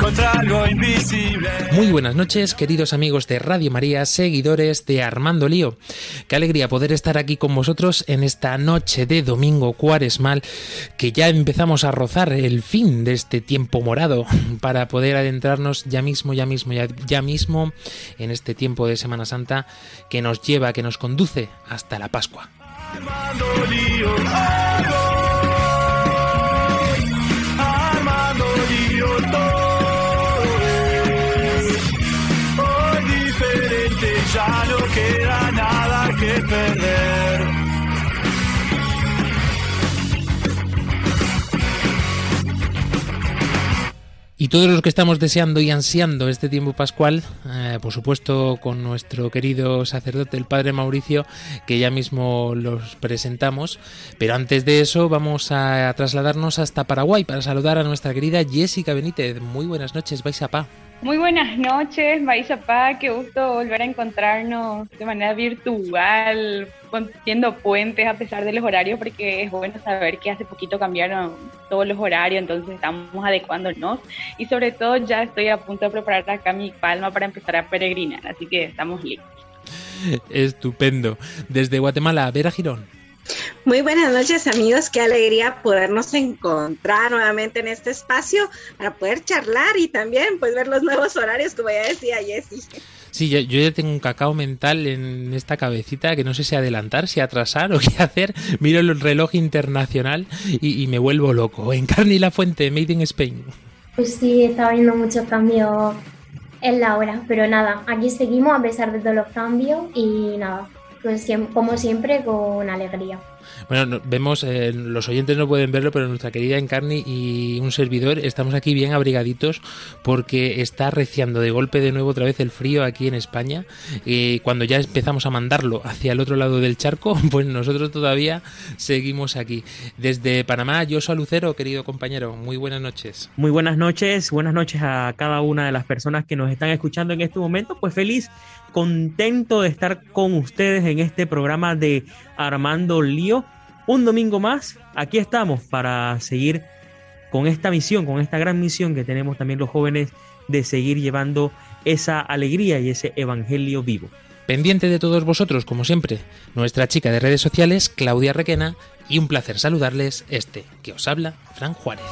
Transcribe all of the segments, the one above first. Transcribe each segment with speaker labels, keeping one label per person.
Speaker 1: contra algo invisible.
Speaker 2: Muy buenas noches, queridos amigos de Radio María, seguidores de Armando Lío. Qué alegría poder estar aquí con vosotros en esta noche de domingo cuaresmal, que ya empezamos a rozar el fin de este tiempo morado para poder adentrarnos ya mismo, ya mismo, ya, ya mismo en este tiempo de Semana Santa que nos lleva, que nos conduce hasta la Pascua.
Speaker 1: Armando lío, hoy ya no queda nada que perder.
Speaker 2: Y todos los que estamos deseando y ansiando este tiempo pascual, eh, por supuesto con nuestro querido sacerdote, el Padre Mauricio, que ya mismo los presentamos. Pero antes de eso vamos a trasladarnos hasta Paraguay para saludar a nuestra querida Jessica Benítez. Muy buenas noches, vais a pa.
Speaker 3: Muy buenas noches, Maísa qué gusto volver a encontrarnos de manera virtual, viendo puentes a pesar de los horarios, porque es bueno saber que hace poquito cambiaron todos los horarios, entonces estamos adecuándonos y sobre todo ya estoy a punto de preparar acá mi palma para empezar a peregrinar, así que estamos listos.
Speaker 2: Estupendo. Desde Guatemala, Vera Girón.
Speaker 4: Muy buenas noches amigos, qué alegría podernos encontrar nuevamente en este espacio para poder charlar y también pues ver los nuevos horarios como ya decía Jessy.
Speaker 2: Sí, yo, yo ya tengo un cacao mental en esta cabecita que no sé si adelantar, si atrasar o qué hacer. Miro el reloj internacional y, y me vuelvo loco. Encarni la fuente, Made in Spain.
Speaker 5: Pues sí, está habiendo muchos cambios en la hora, pero nada, aquí seguimos a pesar de todos los cambios y nada, pues como siempre con alegría.
Speaker 2: Bueno, no- vemos, eh, los oyentes no pueden verlo, pero nuestra querida Encarni y un servidor estamos aquí bien abrigaditos porque está arreciando de golpe de nuevo otra vez el frío aquí en España. Y cuando ya empezamos a mandarlo hacia el otro lado del charco, pues nosotros todavía seguimos aquí. Desde Panamá, yo soy Lucero, querido compañero. Muy buenas noches.
Speaker 6: Muy buenas noches, buenas noches a cada una de las personas que nos están escuchando en este momento. Pues feliz, contento de estar con ustedes en este programa de Armando Lío. Un domingo más, aquí estamos para seguir con esta misión, con esta gran misión que tenemos también los jóvenes de seguir llevando esa alegría y ese evangelio vivo.
Speaker 2: Pendiente de todos vosotros, como siempre, nuestra chica de redes sociales, Claudia Requena, y un placer saludarles este que os habla, Fran Juárez.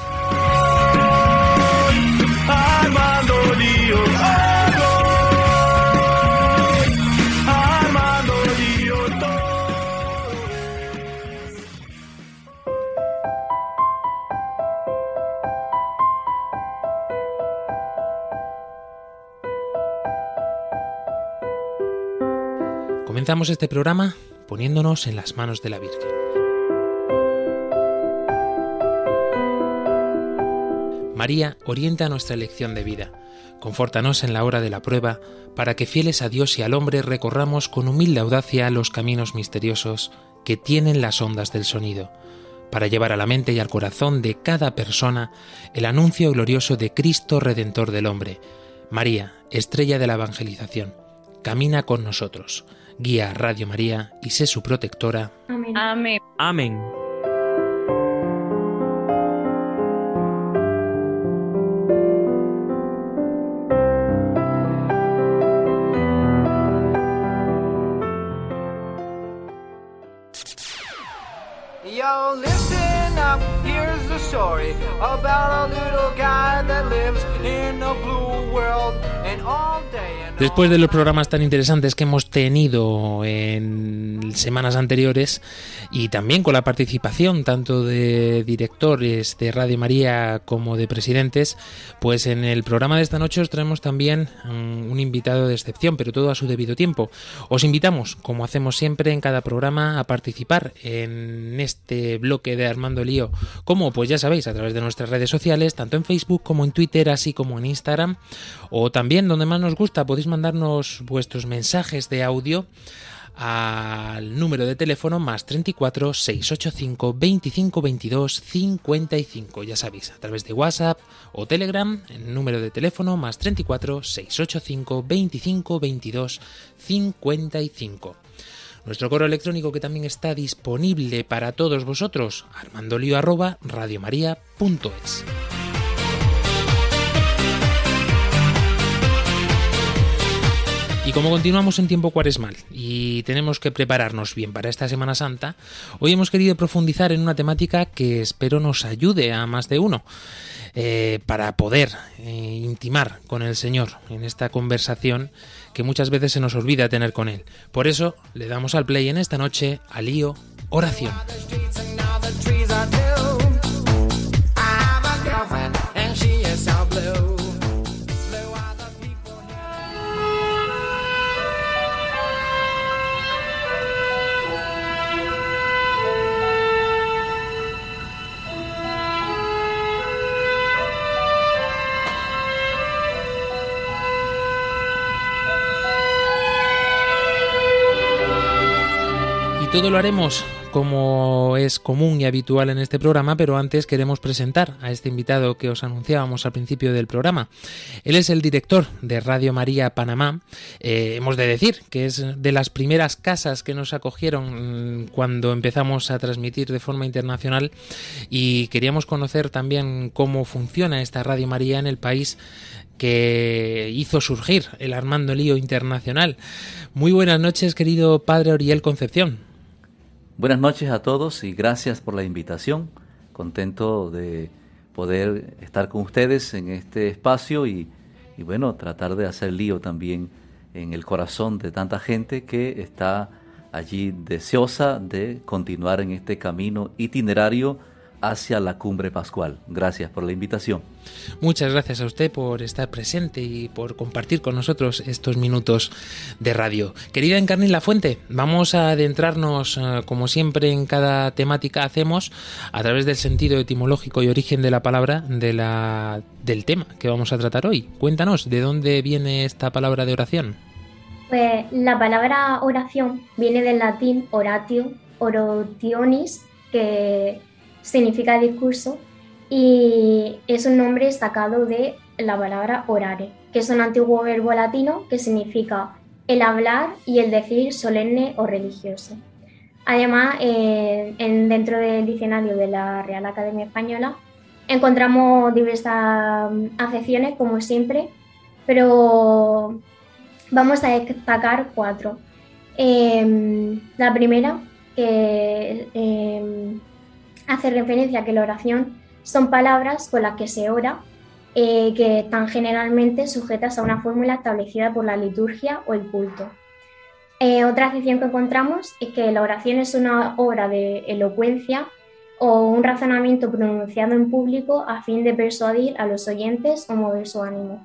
Speaker 2: Comenzamos este programa poniéndonos en las manos de la Virgen. María orienta nuestra elección de vida. Confórtanos en la hora de la prueba, para que fieles a Dios y al hombre recorramos con humilde audacia los caminos misteriosos que tienen las ondas del sonido, para llevar a la mente y al corazón de cada persona el anuncio glorioso de Cristo Redentor del hombre. María, estrella de la evangelización, camina con nosotros, guía a Radio María y sé su protectora.
Speaker 5: Amén.
Speaker 3: Amén.
Speaker 6: Amén.
Speaker 7: Yo, listen up, here's the story about a little guy that lives in a blue world
Speaker 2: Después de los programas tan interesantes que hemos tenido en semanas anteriores y también con la participación tanto de directores de Radio María como de presidentes, pues en el programa de esta noche os traemos también mm, un invitado de excepción, pero todo a su debido tiempo. Os invitamos, como hacemos siempre en cada programa, a participar en este bloque de Armando Lío, como pues ya sabéis, a través de nuestras redes sociales, tanto en Facebook como en Twitter, así como en Instagram, o también donde más nos gusta, podéis mandarnos vuestros mensajes de audio al número de teléfono más 34 685 25 22 55. Ya sabéis, a través de WhatsApp o Telegram, el número de teléfono más 34 685 25 22 55. Nuestro correo electrónico que también está disponible para todos vosotros, armandolio@radiomaria.es. Y como continuamos en tiempo cuaresmal y tenemos que prepararnos bien para esta Semana Santa, hoy hemos querido profundizar en una temática que espero nos ayude a más de uno eh, para poder eh, intimar con el Señor en esta conversación que muchas veces se nos olvida tener con Él. Por eso le damos al play en esta noche a lío oración. Todo lo haremos como es común y habitual en este programa, pero antes queremos presentar a este invitado que os anunciábamos al principio del programa. Él es el director de Radio María Panamá. Eh, hemos de decir que es de las primeras casas que nos acogieron mm, cuando empezamos a transmitir de forma internacional y queríamos conocer también cómo funciona esta Radio María en el país que hizo surgir el Armando Lío Internacional. Muy buenas noches, querido padre Oriel Concepción.
Speaker 8: Buenas noches a todos y gracias por la invitación. Contento de poder estar con ustedes en este espacio y, bueno, tratar de hacer lío también en el corazón de tanta gente que está allí deseosa de continuar en este camino itinerario hacia la cumbre pascual. Gracias por la invitación.
Speaker 2: Muchas gracias a usted por estar presente y por compartir con nosotros estos minutos de radio. Querida Encarni La Fuente, vamos a adentrarnos, eh, como siempre en cada temática hacemos, a través del sentido etimológico y origen de la palabra de la, del tema que vamos a tratar hoy. Cuéntanos, ¿de dónde viene esta palabra de oración?
Speaker 5: Pues la palabra oración viene del latín oratio, orotionis, que significa discurso y es un nombre sacado de la palabra orare, que es un antiguo verbo latino que significa el hablar y el decir solemne o religioso. Además, en, dentro del diccionario de la Real Academia Española encontramos diversas acepciones, como siempre, pero vamos a destacar cuatro. Em, la primera, que em, hace referencia a que la oración son palabras con las que se ora, eh, que están generalmente sujetas a una fórmula establecida por la liturgia o el culto. Eh, otra acepción que encontramos es que la oración es una obra de elocuencia o un razonamiento pronunciado en público a fin de persuadir a los oyentes o mover su ánimo,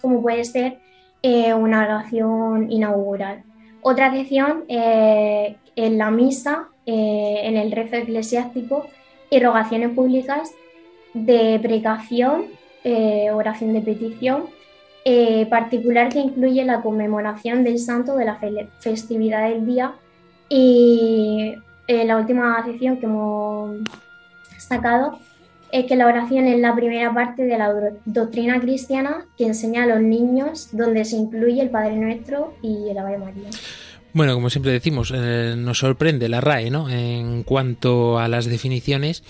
Speaker 5: como puede ser eh, una oración inaugural. Otra acepción es la misa eh, en el rezo eclesiástico y rogaciones públicas de precación, eh, oración de petición, eh, particular que incluye la conmemoración del santo de la festividad del día y la última sección que hemos sacado es que la oración es la primera parte de la doctrina cristiana que enseña a los niños donde se incluye el Padre Nuestro y el Ave María.
Speaker 2: Bueno, como siempre decimos, eh, nos sorprende la RAE, ¿no? En cuanto a las definiciones,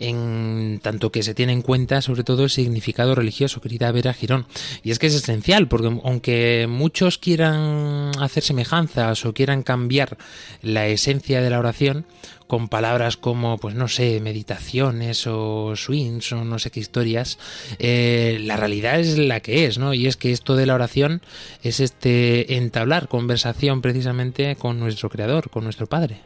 Speaker 2: en tanto que se tiene en cuenta sobre todo el significado religioso, querida Vera Girón. Y es que es esencial, porque aunque muchos quieran hacer semejanzas o quieran cambiar la esencia de la oración, con palabras como, pues no sé, meditaciones o swings o no sé qué historias, eh, la realidad es la que es, ¿no? Y es que esto de la oración es este entablar conversación precisamente con nuestro Creador, con nuestro Padre.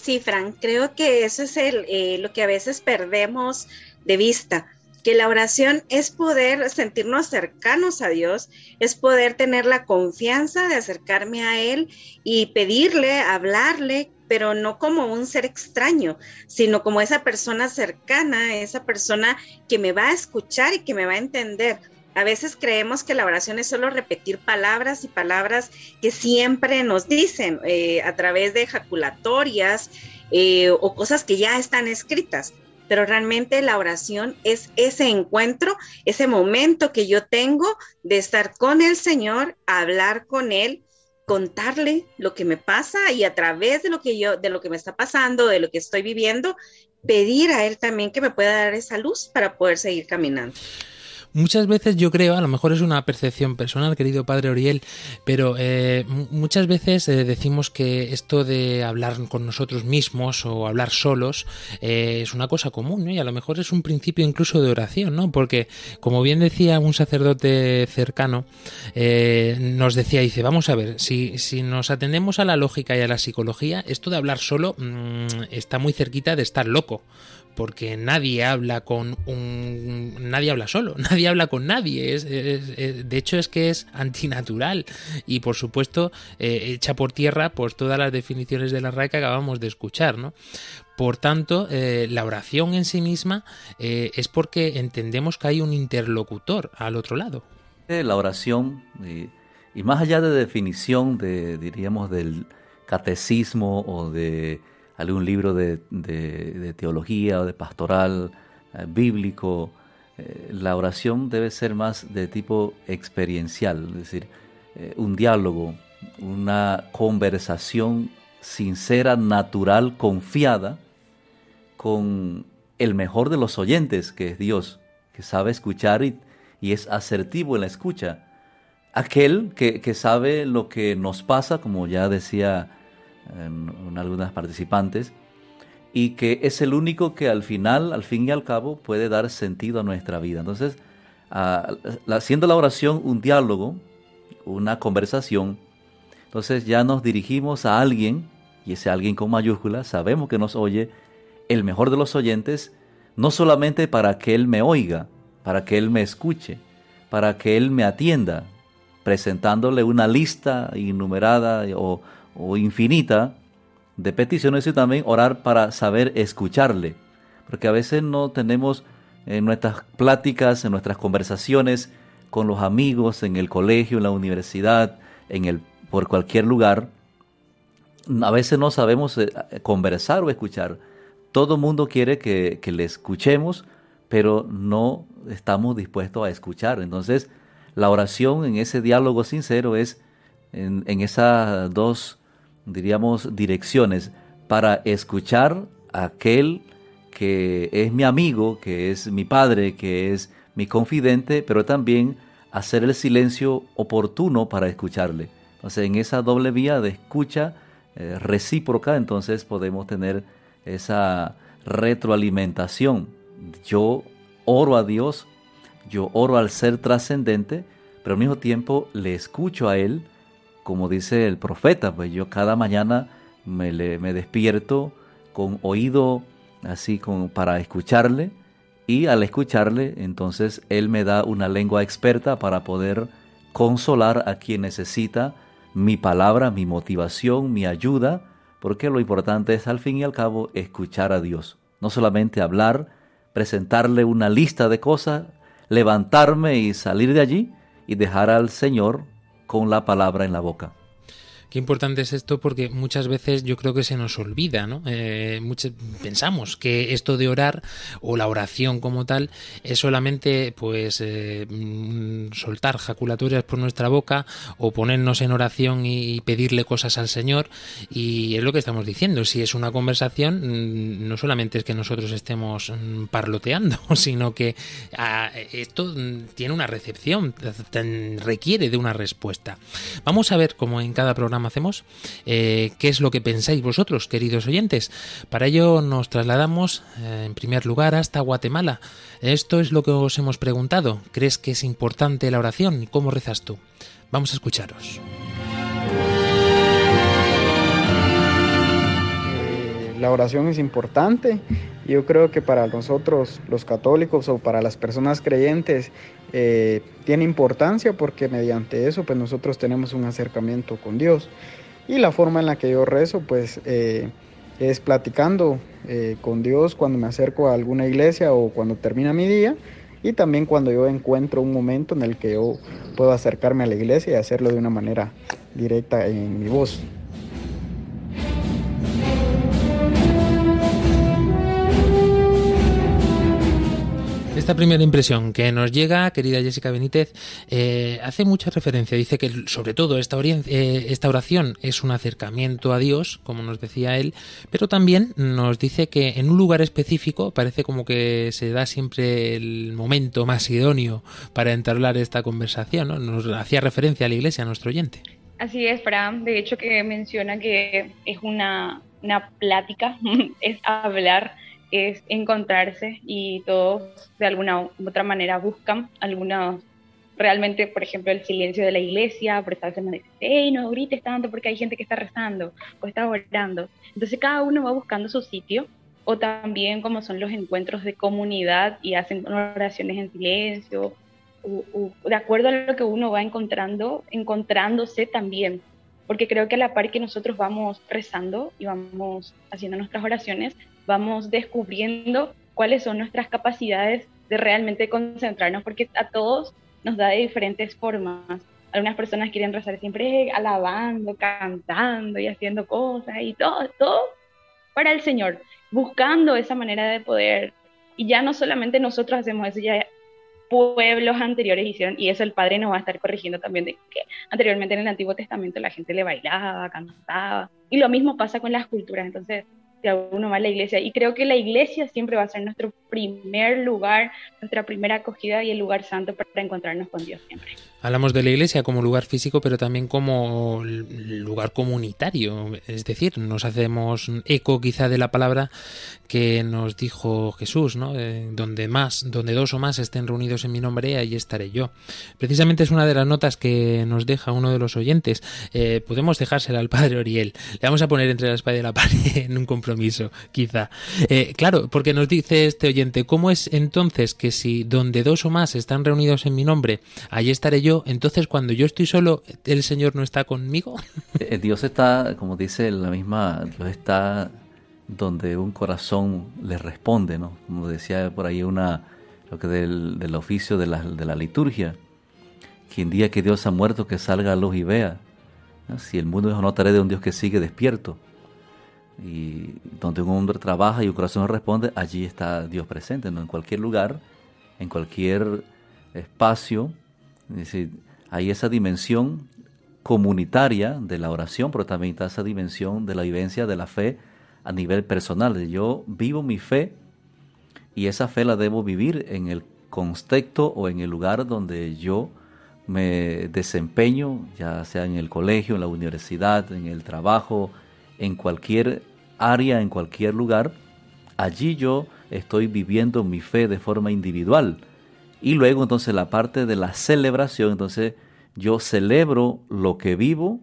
Speaker 4: Sí, Frank, creo que eso es el, eh, lo que a veces perdemos de vista que la oración es poder sentirnos cercanos a Dios, es poder tener la confianza de acercarme a Él y pedirle, hablarle, pero no como un ser extraño, sino como esa persona cercana, esa persona que me va a escuchar y que me va a entender. A veces creemos que la oración es solo repetir palabras y palabras que siempre nos dicen eh, a través de ejaculatorias eh, o cosas que ya están escritas. Pero realmente la oración es ese encuentro, ese momento que yo tengo de estar con el Señor, hablar con Él, contarle lo que me pasa y a través de lo que yo, de lo que me está pasando, de lo que estoy viviendo, pedir a Él también que me pueda dar esa luz para poder seguir caminando.
Speaker 2: Muchas veces yo creo, a lo mejor es una percepción personal, querido padre Oriel, pero eh, muchas veces eh, decimos que esto de hablar con nosotros mismos o hablar solos eh, es una cosa común, ¿no? Y a lo mejor es un principio incluso de oración, ¿no? Porque, como bien decía un sacerdote cercano, nos decía, dice, vamos a ver, si, si nos atendemos a la lógica y a la psicología, esto de hablar solo mmm, está muy cerquita de estar loco porque nadie habla con un nadie habla solo nadie habla con nadie es, de hecho es que es antinatural. Y por supuesto eh, echa por tierra pues todas las definiciones de la RAE que acabamos de escuchar no por tanto eh, la oración en sí misma eh, es porque entendemos que hay un interlocutor al otro lado.
Speaker 8: La oración y, y más allá de definición de diríamos del catecismo o de algún libro de, teología o de pastoral eh, bíblico, eh, la oración debe ser más de tipo experiencial, es decir, eh, un diálogo, una conversación sincera, natural, confiada con el mejor de los oyentes, que es Dios, que sabe escuchar y, es asertivo en la escucha. Aquel que, que sabe lo que nos pasa, como ya decía en, algunas participantes, y que es el único que al final, al fin y al cabo, puede dar sentido a nuestra vida. Entonces, haciendo la oración un diálogo, una conversación, entonces ya nos dirigimos a alguien, y ese alguien con mayúsculas, sabemos que nos oye, el mejor de los oyentes, no solamente para que Él me oiga, para que Él me escuche, para que Él me atienda, presentándole una lista innumerada o, o infinita de peticiones y también orar para saber escucharle. Porque a veces no tenemos en nuestras pláticas, en nuestras conversaciones con los amigos, en el colegio, en la universidad, en el, por cualquier lugar, a veces no sabemos eh, conversar o escuchar. Todo mundo quiere que, le escuchemos, pero no estamos dispuestos a escuchar. Entonces, la oración en ese diálogo sincero es en, en esas dos diríamos, direcciones para escuchar a aquel que es mi amigo, que es mi padre, que es mi confidente, pero también hacer el silencio oportuno para escucharle. Entonces, en esa doble vía de escucha eh, recíproca, entonces podemos tener esa retroalimentación. Yo oro a Dios, yo oro al ser trascendente, pero al mismo tiempo le escucho a Él como dice el profeta, pues yo cada mañana me, me despierto con oído así como para escucharle y al escucharle entonces él me da una lengua experta para poder consolar a quien necesita mi palabra, mi motivación, mi ayuda, porque lo importante es al fin y al cabo escuchar a Dios, no solamente hablar, presentarle una lista de cosas, levantarme y salir de allí y dejar al Señor con la palabra en la boca.
Speaker 2: Qué importante es esto porque muchas veces yo creo que se nos olvida, ¿no? Eh, pensamos que esto de orar o la oración como tal es solamente pues eh, mm, soltar jaculatorias por nuestra boca o ponernos en oración y pedirle cosas al Señor y es lo que estamos diciendo. Si es una conversación, mm, no solamente es que nosotros estemos mm, parloteando, sino que ah, esto tiene una recepción, requiere de una respuesta. Vamos a ver cómo en cada programa hacemos, eh, qué es lo que pensáis vosotros, queridos oyentes. Para ello nos trasladamos, eh, en primer lugar, hasta Guatemala. Esto es lo que os hemos preguntado. ¿Crees que es importante la oración? ¿Cómo rezas tú? Vamos a escucharos.
Speaker 9: Eh, la oración es importante. Yo creo que para nosotros los católicos o para las personas creyentes eh, tiene importancia porque mediante eso pues nosotros tenemos un acercamiento con Dios. Y la forma en la que yo rezo pues eh, es platicando eh, con Dios cuando me acerco a alguna iglesia o cuando termina mi día y también cuando yo encuentro un momento en el que yo puedo acercarme a la iglesia y hacerlo de una manera directa en mi voz.
Speaker 2: Esta primera impresión que nos llega, querida Jessica Benítez, eh, hace mucha referencia. Dice que sobre todo esta, eh, esta oración es un acercamiento a Dios, como nos decía él, pero también nos dice que en un lugar específico parece como que se da siempre el momento más idóneo para entablar esta conversación. ¿no? Nos hacía referencia a la iglesia, a nuestro oyente.
Speaker 3: Así es, Fran. De hecho, que menciona que es una, una plática, es hablar es encontrarse y todos de alguna u otra manera buscan algunos realmente, por ejemplo, el silencio de la iglesia, por estar haciendo, hey, no grites tanto porque hay gente que está rezando o está orando. Entonces cada uno va buscando su sitio o también como son los encuentros de comunidad y hacen oraciones en silencio, o, de acuerdo a lo que uno va encontrando, encontrándose también. Porque creo que a la par que nosotros vamos rezando y vamos haciendo nuestras oraciones, vamos descubriendo cuáles son nuestras capacidades de realmente concentrarnos, porque a todos nos da de diferentes formas. Algunas personas quieren rezar siempre alabando, cantando y haciendo cosas y todo, todo para el Señor, buscando esa manera de poder. Y ya no solamente nosotros hacemos eso, ya pueblos anteriores hicieron, y eso el Padre nos va a estar corrigiendo también, de que anteriormente en el Antiguo Testamento la gente le bailaba, cantaba, y lo mismo pasa con las culturas. Entonces, de uno va a la iglesia. Y creo que la iglesia siempre va a ser nuestro primer lugar, nuestra primera acogida y el lugar santo para encontrarnos con Dios siempre.
Speaker 2: Hablamos de la iglesia como lugar físico, pero también como lugar comunitario. Es decir, nos hacemos eco quizá de la palabra que nos dijo Jesús, ¿no? Eh, donde más, donde dos o más estén reunidos en mi nombre, ahí estaré yo. Precisamente es una de las notas que nos deja uno de los oyentes. Eh, podemos dejársela al padre Oriel. Le vamos a poner entre la espalda y la pared en un compromiso, quizá. Eh, claro, porque nos dice este oyente, ¿cómo es entonces que si donde dos o más están reunidos en mi nombre, ahí estaré yo? entonces cuando yo estoy solo, ¿el Señor no está conmigo?
Speaker 8: Eh, Dios está, como dice la misma, Dios está donde un corazón le responde, ¿no? Como decía por ahí una, lo que del, oficio de la, de la liturgia, quien diga que Dios ha muerto, que salga a luz y vea. Si el mundo es una tarea de un Dios que sigue despierto. Y donde un hombre trabaja y un corazón responde, allí está Dios presente, ¿no? En cualquier lugar, en cualquier espacio, hay esa dimensión comunitaria de la oración, pero también está esa dimensión de la vivencia de la fe a nivel personal. Yo vivo mi fe y esa fe la debo vivir en el contexto o en el lugar donde yo me desempeño, ya sea en el colegio, en la universidad, en el trabajo, en cualquier área, en cualquier lugar. Allí yo estoy viviendo mi fe de forma individual y luego entonces la parte de la celebración, entonces yo celebro lo que vivo.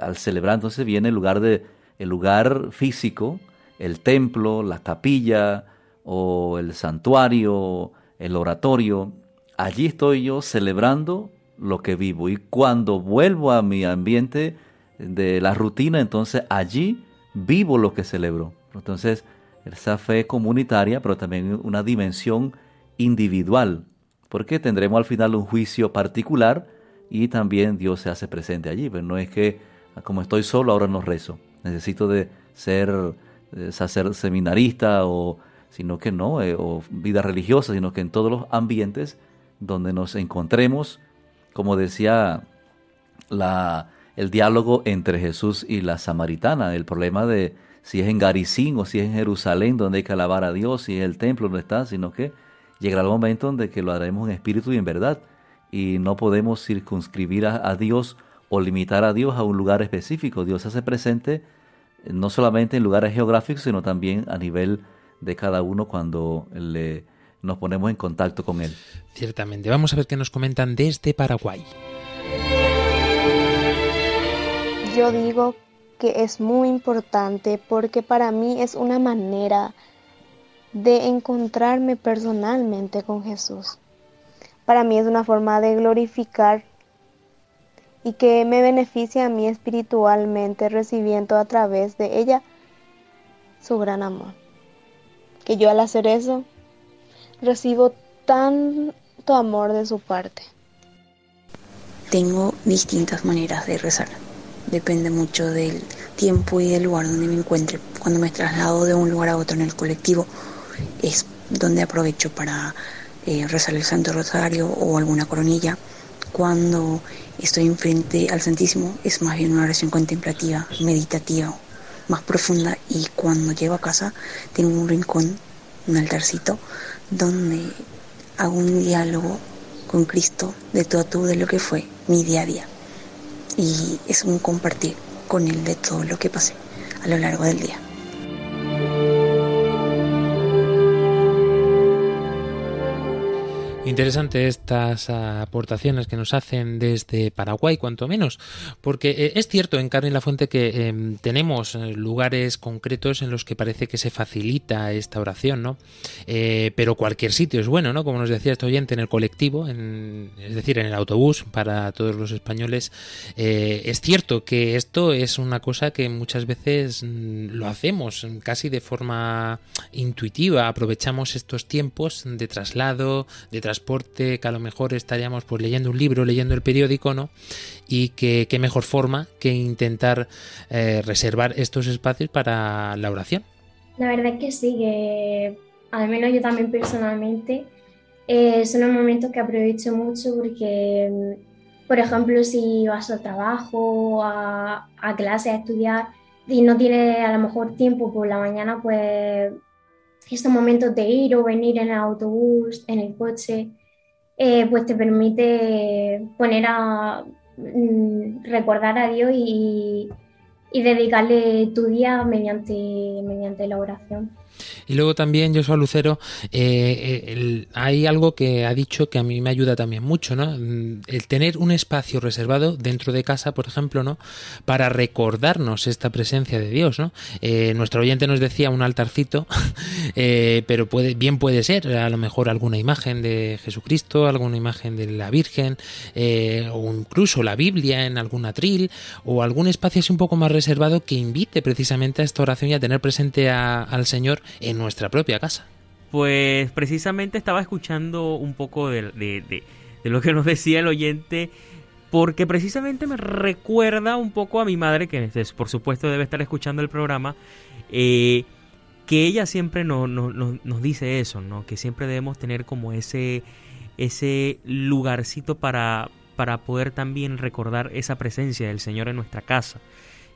Speaker 8: Al celebrar entonces viene el lugar de el lugar físico, el templo, la capilla o el santuario, el oratorio. Allí estoy yo celebrando lo que vivo y cuando vuelvo a mi ambiente de la rutina, entonces allí vivo lo que celebro. Entonces, esa fe comunitaria, pero también una dimensión individual, porque tendremos al final un juicio particular y también Dios se hace presente allí. Pero no es que ah, como estoy solo ahora no rezo, necesito de ser eh, seminarista o sino que no, eh, o vida religiosa, sino que en todos los ambientes donde nos encontremos, como decía la, el diálogo entre Jesús y la samaritana, el problema de si es en Garicín o si es en Jerusalén donde hay que alabar a Dios, si es el templo donde está, sino que llegará el momento en que lo haremos en espíritu y en verdad. Y no podemos circunscribir a, Dios o limitar a Dios a un lugar específico. Dios se hace presente eh, no solamente en lugares geográficos, sino también a nivel de cada uno cuando le, nos ponemos en contacto con Él.
Speaker 2: Ciertamente. Vamos a ver qué nos comentan desde Paraguay.
Speaker 10: Yo digo que es muy importante porque para mí es una manera de encontrarme personalmente con Jesús. Para mí es una forma de glorificar y que me beneficia a mí espiritualmente recibiendo a través de ella su gran amor. Que yo al hacer eso recibo tanto amor de su parte.
Speaker 11: Tengo distintas maneras de rezar. Depende mucho del tiempo y del lugar donde me encuentre. Cuando me traslado de un lugar a otro en el colectivo, es donde aprovecho para eh, rezar el Santo Rosario o alguna coronilla. Cuando estoy enfrente al Santísimo, es más bien una oración contemplativa, meditativa, más profunda. Y cuando llego a casa, tengo un rincón, un altarcito, donde hago un diálogo con Cristo de todo a todo de lo que fue mi día a día. Y es un compartir con Él de todo lo que pasé a lo largo del día.
Speaker 2: Interesante estas aportaciones que nos hacen desde Paraguay, cuanto menos, porque eh, es cierto en Carmen La Fuente que em, tenemos eh, lugares concretos en los que parece que se facilita esta oración, ¿no? Eh, pero cualquier sitio es bueno, ¿no? Como nos decía este oyente en el colectivo, es decir, en el autobús para todos los españoles. es cierto que esto es una cosa que muchas veces mm, lo hacemos casi de forma intuitiva, aprovechamos estos tiempos de traslado, de traslado transporte, que a lo mejor estaríamos pues leyendo un libro, leyendo el periódico, ¿no? Y que qué mejor forma que intentar eh, reservar estos espacios para la oración.
Speaker 5: La verdad es que sí, que al menos yo también personalmente eh, son los momentos que aprovecho mucho porque, mm, por ejemplo, si vas al trabajo, a, a clase, a estudiar y no tienes a lo mejor tiempo por la mañana, pues estos momentos de ir o venir en el autobús, en el coche, eh, pues te permite poner a mm, recordar a Dios y, y dedicarle tu día mediante, mediante la oración.
Speaker 2: Y luego también, Joshua Lucero, eh, eh hay algo que ha dicho que a mí me ayuda también mucho, ¿no? Mm, el tener un espacio reservado dentro de casa, por ejemplo, ¿no? Para recordarnos esta presencia de Dios, ¿no? Eh, nuestro oyente nos decía un altarcito, eh, pero puede, bien puede ser, a lo mejor alguna imagen de Jesucristo, alguna imagen de la Virgen, o incluso la Biblia en algún atril, o algún espacio así un poco más reservado que invite precisamente a esta oración y a tener presente al Señor en nuestra propia casa.
Speaker 6: Pues precisamente estaba escuchando un poco de, lo que nos decía el oyente porque precisamente me recuerda un poco a mi madre, que por supuesto debe estar escuchando el programa, eh, que ella siempre nos dice eso, ¿no? que siempre debemos tener como ese, ese lugarcito para, para poder también recordar esa presencia del Señor en nuestra casa.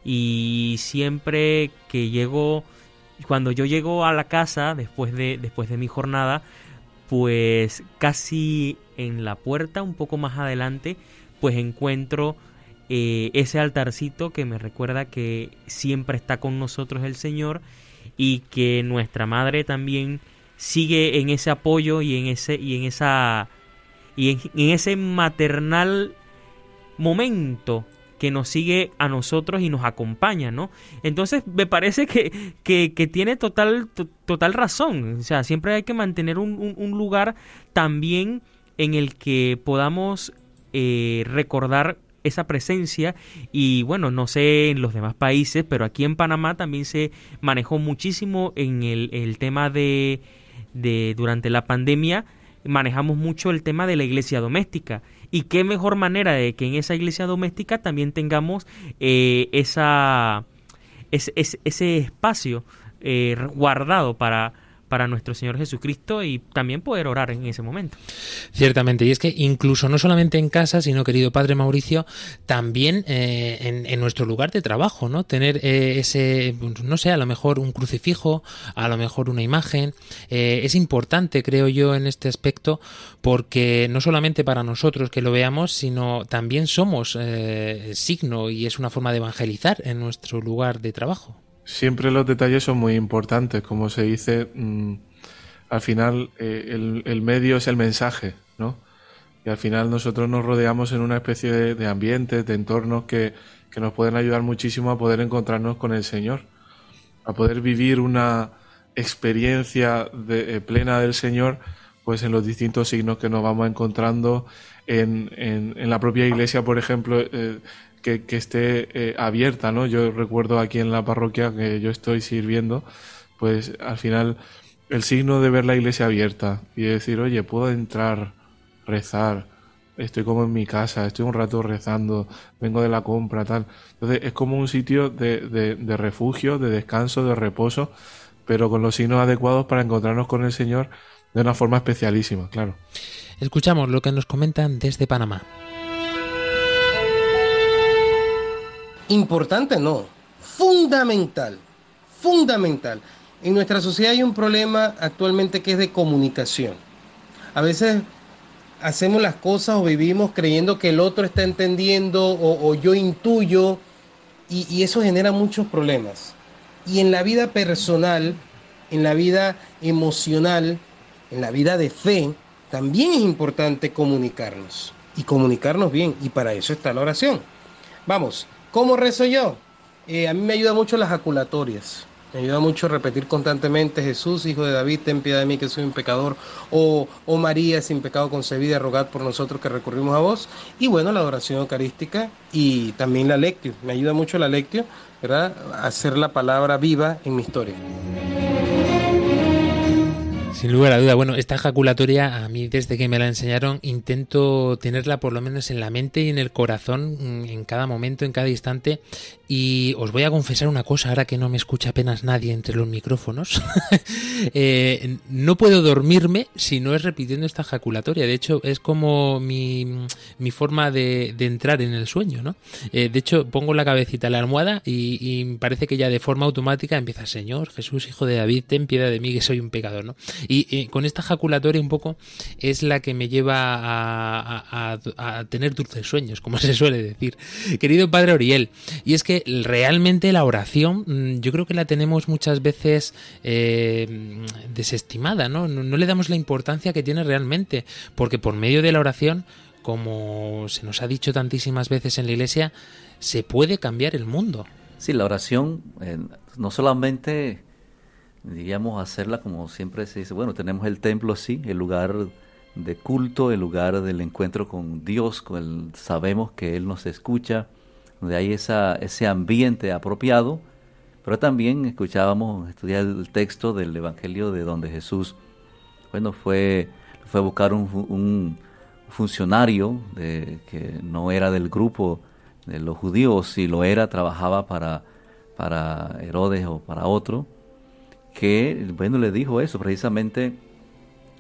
Speaker 6: Y siempre que llego cuando yo llego a la casa después de, después de mi jornada, pues casi en la puerta, un poco más adelante, pues encuentro eh, ese altarcito que me recuerda que siempre está con nosotros el Señor y que nuestra madre también sigue en ese apoyo y en ese y en esa y en ese maternal momento que nos sigue a nosotros y nos acompaña, ¿no? Entonces me parece que, que, tiene total, total razón. O sea, siempre hay que mantener un, un, lugar también en el que podamos eh, recordar esa presencia y bueno, no sé en los demás países, pero aquí en Panamá también se manejó muchísimo en el, el tema de, de durante la pandemia manejamos mucho el tema de la iglesia doméstica. Y qué mejor manera de que en esa iglesia doméstica también tengamos eh, esa, ese, ese, espacio eh, guardado para para nuestro Señor Jesucristo y también poder orar en ese momento.
Speaker 2: Ciertamente, y es que incluso no solamente en casa, sino querido Padre Mauricio, también eh, en, nuestro lugar de trabajo, ¿no? Tener eh, ese, no sé, a lo mejor un crucifijo, a lo mejor una imagen, eh, es importante, creo yo, en este aspecto, porque no solamente para nosotros que lo veamos, sino también somos signo y es una forma de evangelizar en nuestro lugar de trabajo.
Speaker 12: Siempre los detalles son muy importantes, como se dice, mm, al final eh, el, medio es el mensaje, ¿no? Y al final nosotros nos rodeamos en una especie de, ambientes, de entornos que, nos pueden ayudar muchísimo a poder encontrarnos con el Señor, a poder vivir una experiencia de, eh, plena del Señor, pues en los distintos signos que nos vamos encontrando en, en, la propia iglesia, por ejemplo. Eh, que, esté eh, abierta, ¿no? Yo recuerdo aquí en la parroquia que yo estoy sirviendo, pues al final el signo de ver la iglesia abierta y decir, oye, puedo entrar, rezar, estoy como en mi casa, estoy un rato rezando, vengo de la compra, tal. Entonces es como un sitio de, de, de refugio, de descanso, de reposo, pero con los signos adecuados para encontrarnos con el Señor de una forma especialísima, claro.
Speaker 2: Escuchamos lo que nos comentan desde Panamá.
Speaker 13: Importante no, fundamental, fundamental. En nuestra sociedad hay un problema actualmente que es de comunicación. A veces hacemos las cosas o vivimos creyendo que el otro está entendiendo o, yo intuyo y, y eso genera muchos problemas. Y en la vida personal, en la vida emocional, en la vida de fe, también es importante comunicarnos y comunicarnos bien. Y para eso está la oración. Vamos, ¿cómo rezo yo? Eh, a mí me ayuda mucho las jaculatorias. Me ayuda mucho repetir constantemente, Jesús, Hijo de David, ten piedad de mí que soy un pecador. O, o María, sin pecado concebida, rogad por nosotros que recurrimos a vos. Y bueno, la adoración eucarística y también la lectio. Me ayuda mucho la lectio, ¿verdad? Hacer la palabra viva en mi historia.
Speaker 2: Sin lugar a duda, bueno, esta ejaculatoria a mí desde que me la enseñaron intento tenerla por lo menos en la mente y en el corazón mm, en cada momento, en cada instante y os voy a confesar una cosa ahora que no me escucha apenas nadie entre los micrófonos. eh, no puedo dormirme si no es repitiendo esta ejaculatoria, de hecho es como mi, mi forma de, de, entrar en el sueño, ¿no? Eh, de hecho pongo la cabecita en la almohada y, y parece que ya de forma automática empieza Señor Jesús, hijo de David, ten piedad de mí que soy un pecador, ¿no? Y con esta ejaculatoria un poco es la que me lleva a, tener dulces sueños, como se suele decir. Querido Padre Oriel, y es que realmente la oración mm, yo creo que la tenemos muchas veces eh, desestimada, ¿no? ¿no? No le damos la importancia que tiene realmente, porque por medio de la oración, como se nos ha dicho tantísimas veces en la iglesia, se puede cambiar el mundo.
Speaker 8: Sí, la oración eh, no solamente diríamos, hacerla como siempre se dice, bueno, tenemos el templo, sí, el lugar de culto, el lugar del encuentro con Dios, sabemos que Él nos escucha, donde hay esa, ese ambiente apropiado, pero también escuchábamos, estudiar el texto del Evangelio de donde Jesús, bueno, fue, fue a buscar un, un funcionario que no era del grupo de los judíos, si lo era, trabajaba para, para Herodes o para otro, que, bueno, le dijo eso, precisamente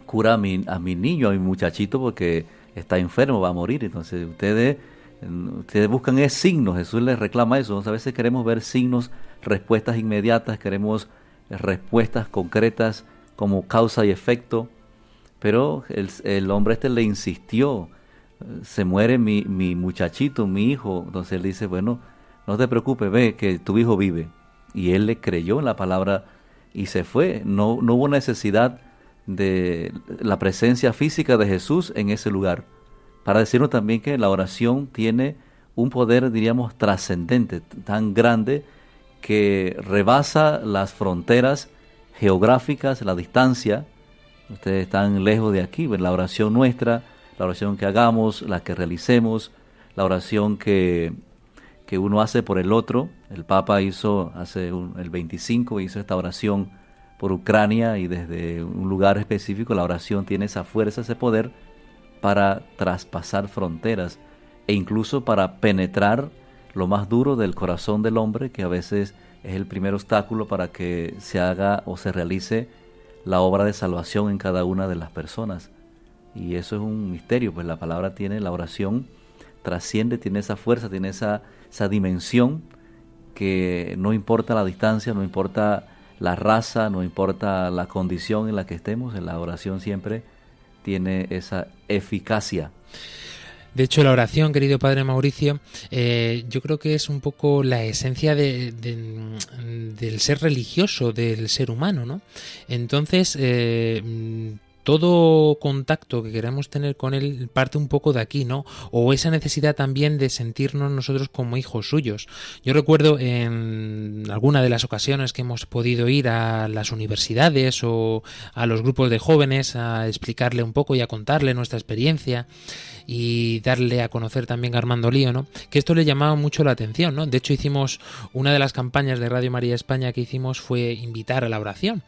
Speaker 8: cura a mi, a mi niño, a mi muchachito, porque está enfermo, va a morir. Entonces, ustedes, ustedes buscan es signos, Jesús les reclama eso. A veces queremos ver signos, respuestas inmediatas, queremos respuestas concretas como causa y efecto, pero el, el hombre este le insistió, se muere mi, mi muchachito, mi hijo. Entonces él dice, bueno, no te preocupes, ve que tu hijo vive. Y él le creyó en la palabra y se fue. No, no hubo necesidad de la presencia física de Jesús en ese lugar. Para decirnos también que la oración tiene un poder, diríamos, trascendente, tan grande que rebasa las fronteras geográficas, la distancia. Ustedes están lejos de aquí, la oración nuestra, la oración que hagamos, la que realicemos, la oración que que uno hace por el otro. El Papa hizo hace un, el 25 hizo esta oración por Ucrania y desde un lugar específico la oración tiene esa fuerza, ese poder para traspasar fronteras e incluso para penetrar lo más duro del corazón del hombre, que a veces es el primer obstáculo para que se haga o se realice la obra de salvación en cada una de las personas. Y eso es un misterio, pues la palabra tiene, la oración trasciende, tiene esa fuerza, tiene esa esa dimensión que no importa la distancia, no importa la raza, no importa la condición en la que estemos, en la oración siempre tiene esa eficacia.
Speaker 2: De hecho, la oración, querido Padre Mauricio, eh, yo creo que es un poco la esencia de, de, del ser religioso, del ser humano, ¿no? Entonces, eh, todo contacto que queremos tener con Él parte un poco de aquí, ¿no? O esa necesidad también de sentirnos nosotros como hijos suyos. Yo recuerdo en alguna de las ocasiones que hemos podido ir a las universidades o a los grupos de jóvenes a explicarle un poco y a contarle nuestra experiencia y darle a conocer también a Armando Lío, ¿no? Que esto le llamaba mucho la atención, ¿no? De hecho hicimos una de las campañas de Radio María España que hicimos fue invitar a la oración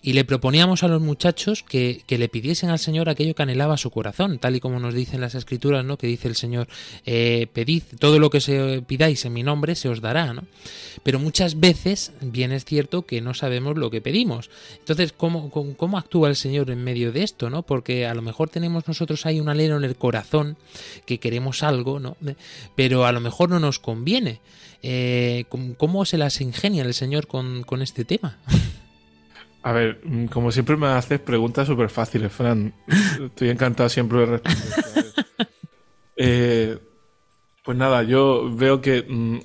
Speaker 2: y le proponíamos a los muchachos que, que le pidiesen al Señor aquello que anhelaba su corazón, tal y como nos dicen las escrituras, ¿no? Que dice el Señor, eh, pedid todo lo que se pidáis en mi nombre se os dará, ¿no? Pero muchas veces bien es cierto que no sabemos lo que pedimos. Entonces, ¿cómo, cómo, cómo actúa el Señor en medio de esto, ¿no? Porque a lo mejor tenemos nosotros ahí un alero en el corazón que queremos algo, ¿no? Pero a lo mejor no nos conviene. Eh, ¿Cómo se las ingenia el Señor con, con este tema?
Speaker 12: A ver, mm, como siempre me haces preguntas súper fáciles, Fran. Estoy encantado siempre de responder. eh, pues nada, yo veo que... Mm,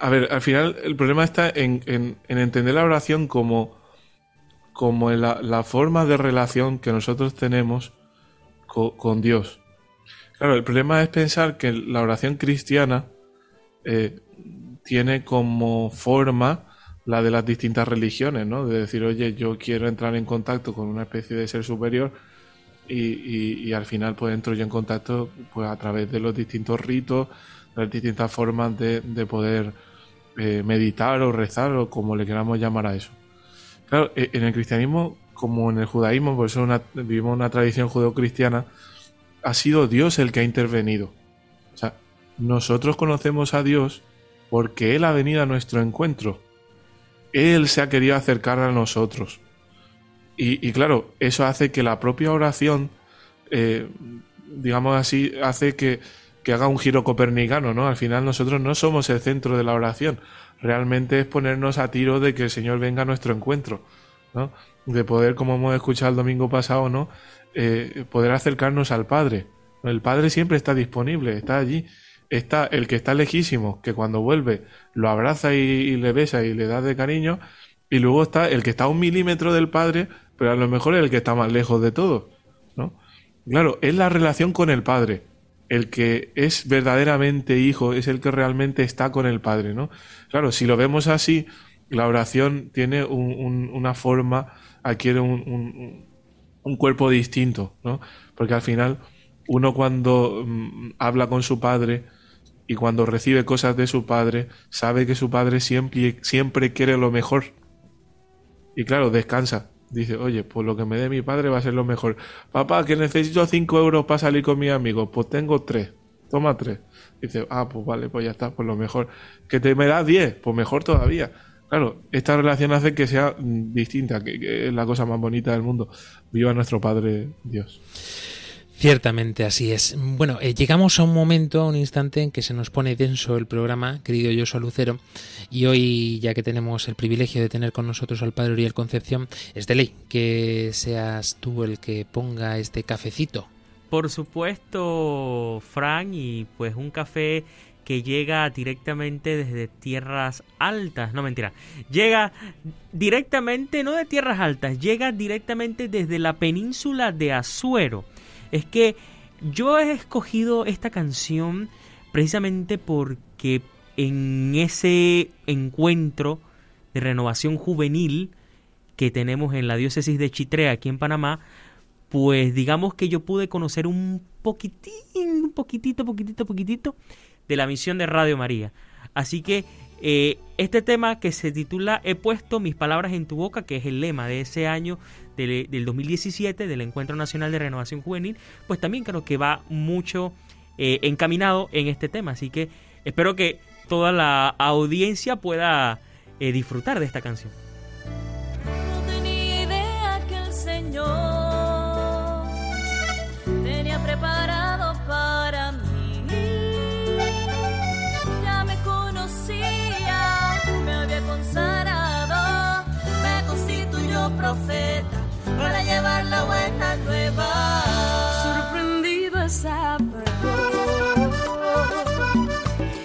Speaker 12: a ver, al final el problema está en, en, en entender la oración como, como la, la, forma de relación que nosotros tenemos con, con Dios. Claro, el problema es pensar que la oración cristiana eh, tiene como forma la de las distintas religiones, ¿no? De decir, oye, yo quiero entrar en contacto con una especie de ser superior y, al final pues entro yo en contacto pues a través de los distintos ritos, las distintas formas de, de poder eh, meditar o rezar o como le queramos llamar a eso. Claro, e, en el cristianismo como en el judaísmo, por eso una, vivimos una tradición judeocristiana, ha sido Dios el que ha intervenido. O sea, nosotros conocemos a Dios porque Él ha venido a nuestro encuentro. Él se ha querido acercar a nosotros. Y, claro, eso hace que la propia oración, eh, digamos así, hace que, que, haga un giro copernicano, ¿no? Al final nosotros no somos el centro de la oración. Realmente es ponernos a tiro de que el Señor venga a nuestro encuentro, ¿no? De poder, como hemos escuchado el domingo pasado, ¿no? Eh, poder acercarnos al Padre. El Padre siempre está disponible, está allí. Está el que está lejísimo, que cuando vuelve lo abraza y, le besa y le da de cariño. Y luego está el que está a un milímetro del Padre, pero a lo mejor es el que está más lejos de todo. ¿no? Claro, es la relación con el Padre. El que es verdaderamente hijo es el que realmente está con el Padre. ¿no? Claro, si lo vemos así, la oración tiene un, un, una forma, adquiere un, un cuerpo distinto, ¿no? Porque al final uno cuando mm, habla con su padre y cuando recibe cosas de su padre, sabe que su padre siempre, siempre quiere lo mejor. Y claro, descansa. Dice, oye, pues lo que me dé mi padre va a ser lo mejor. Papá, que necesito 5 euros para salir con mis amigos. Pues tengo 3. Toma 3. Dice, ah, pues vale, pues ya está, pues lo mejor. Que te me das 10, pues mejor todavía. Claro, esta relación hace que sea distinta, que, que, es la cosa más bonita del mundo. Viva nuestro Padre Dios.
Speaker 2: Ciertamente así es. Bueno, eh, llegamos a un momento, a un instante en que se nos pone denso el programa, querido Joshua Lucero, y hoy, ya que tenemos el privilegio de tener con nosotros al Padre Uriel Concepción, es de ley que seas tú el que ponga este cafecito.
Speaker 6: Por supuesto, Fran, y pues un café que llega directamente desde tierras altas, no mentira, llega directamente, no de tierras altas, llega directamente desde la península de Azuero. Es que yo he escogido esta canción precisamente porque en ese encuentro de renovación juvenil que tenemos en la diócesis de Chitré, aquí en Panamá, pues digamos que yo pude conocer un poquitín, un poquitito, poquitito, poquitito de la misión de Radio María. Así que eh, este tema que se titula He puesto mis palabras en tu boca, que es el lema de ese año del, del 2017 del Encuentro Nacional de Renovación Juvenil, pues también creo que va mucho eh, encaminado en este tema. Así que espero que toda la audiencia pueda eh, disfrutar de esta canción.
Speaker 14: Para llevar la buena nueva. Sorprendido saber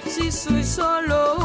Speaker 14: si soy solo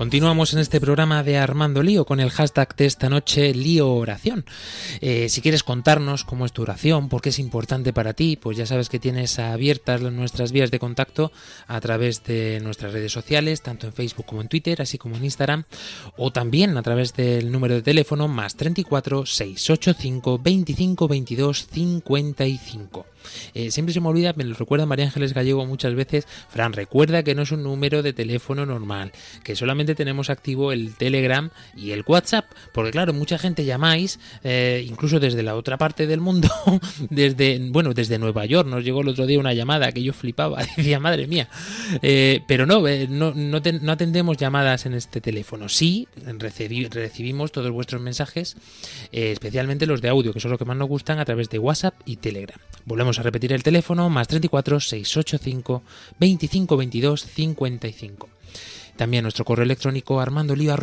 Speaker 2: Continuamos en este programa de Armando Lío con el hashtag de esta noche Lío Oración. Eh, si quieres contarnos cómo es tu oración, por qué es importante para ti, pues ya sabes que tienes abiertas nuestras vías de contacto a través de nuestras redes sociales, tanto en Facebook como en Twitter, así como en Instagram, o también a través del número de teléfono más 34 685 25 22 55. Eh, siempre se me olvida, me lo recuerda María Ángeles Gallego muchas veces, Fran, recuerda que no es un número de teléfono normal, que solamente tenemos activo el Telegram y el WhatsApp, porque claro, mucha gente llamáis, eh, incluso desde la otra parte del mundo, desde, bueno, desde Nueva York, nos llegó el otro día una llamada que yo flipaba, decía, madre mía, Eh, pero no, no, no, ten- no atendemos llamadas en este teléfono, sí, recibi- recibimos todos vuestros mensajes, especialmente los de audio, que son los que más nos gustan, a través de WhatsApp y Telegram. Volvemos a repetir el teléfono, más 34 685 25 22 55. También nuestro correo electrónico armandolio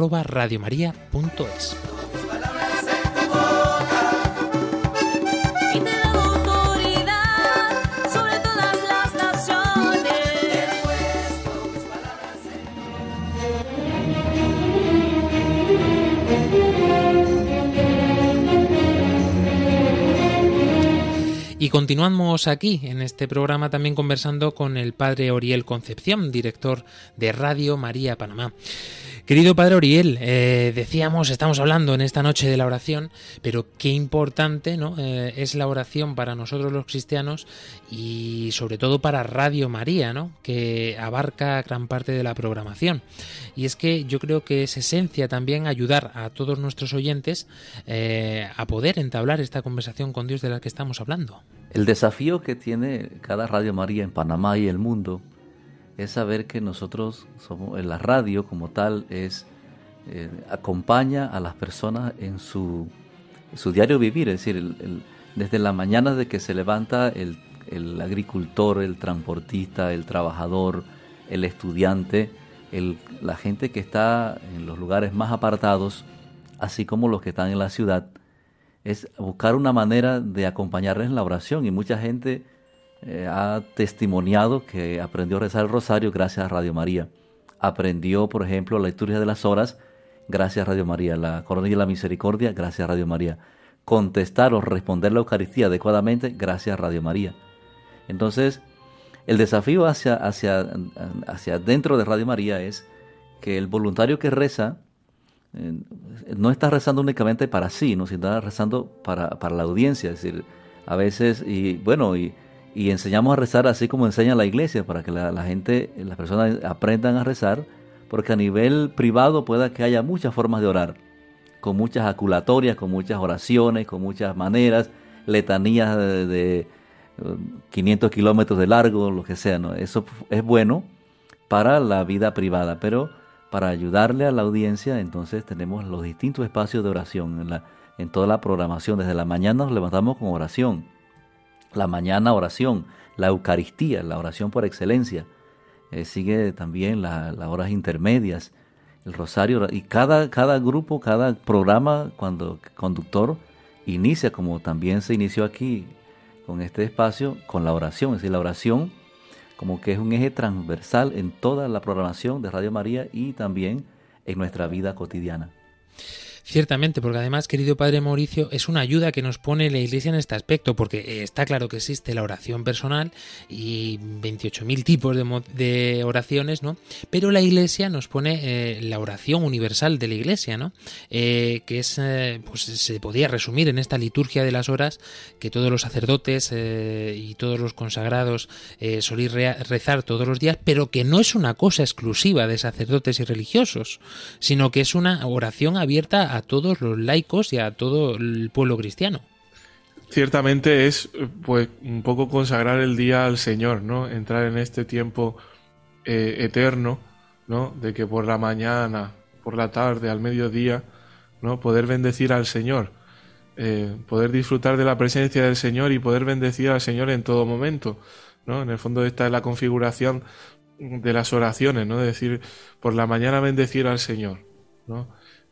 Speaker 14: Y
Speaker 2: continuamos aquí en este programa también conversando con el padre Oriel Concepción, director de Radio María Panamá. Querido padre Oriel, eh, decíamos, estamos hablando en esta noche de la oración, pero qué importante ¿no? Eh, es la oración para nosotros los cristianos y sobre todo para Radio María, ¿no? que abarca gran parte de la programación. Y es que yo creo que es esencia también ayudar a todos nuestros oyentes eh, a poder entablar esta conversación con Dios de la que estamos hablando.
Speaker 8: El desafío que tiene cada Radio María en Panamá y el mundo es saber que nosotros somos la radio como tal es eh, acompaña a las personas en su, su diario vivir, es decir, el- desde la mañana de que se levanta el, el agricultor, el transportista, el trabajador, el estudiante, el- la gente que está en los lugares más apartados, así como los que están en la ciudad, es buscar una manera de acompañarles en la oración y mucha gente eh, ha testimoniado que aprendió a rezar el rosario gracias a Radio María. Aprendió, por ejemplo, la liturgia de las horas gracias a Radio María, la coronilla de la misericordia gracias a Radio María. Contestar o responder la Eucaristía adecuadamente gracias a Radio María. Entonces, el desafío hacia, hacia, hacia dentro de Radio María es que el voluntario que reza eh, no está rezando únicamente para sí, ¿no? sino está rezando para, para la audiencia. Es decir, a veces, y bueno, y, y enseñamos a rezar así como enseña la iglesia, para que la, gente, las personas aprendan a rezar, porque a nivel privado pueda que haya muchas formas de orar, con muchas aculatorias, con muchas oraciones, con muchas maneras, letanías de, de, eh, 500 kilómetros de largo, lo que sea, ¿no? Eso es bueno para la vida privada, pero para ayudarle a la audiencia, entonces tenemos los distintos espacios de oración en, la, en toda la programación. Desde la mañana nos levantamos con oración, la mañana oración, la Eucaristía, la oración por excelencia. Eh, sigue también la- las horas intermedias, el rosario, y cada, cada grupo, cada programa, cuando conductor inicia, como también se inició aquí con este espacio, con la oración. Es decir, la oración como que es un eje transversal en toda la programación de Radio María y también en nuestra vida cotidiana.
Speaker 2: Ciertamente, porque además, querido Padre Mauricio, es una ayuda que nos pone la Iglesia en este aspecto, porque eh, está claro que existe la oración personal y 28.000 tipos de, de oraciones, ¿no? Pero la Iglesia nos pone eh, la oración universal de la Iglesia, ¿no? Eh, que es, eh, pues se podía resumir en esta liturgia de las horas que todos los sacerdotes eh, y todos los consagrados solís rea- rezar todos los días, pero que no es una cosa exclusiva de sacerdotes y religiosos, sino que es una oración abierta a todos los laicos y a todo el pueblo cristiano.
Speaker 12: Ciertamente es pues un poco consagrar el día al Señor, ¿no? Entrar en este tiempo eh, eterno, ¿no? De que por la mañana, por la tarde, al mediodía, ¿no? Poder bendecir al Señor, eh, poder disfrutar de la presencia del Señor y poder bendecir al Señor en todo momento, ¿no? En el fondo esta es la configuración de las oraciones, ¿no? De decir, por la mañana bendecir al Señor, ¿no?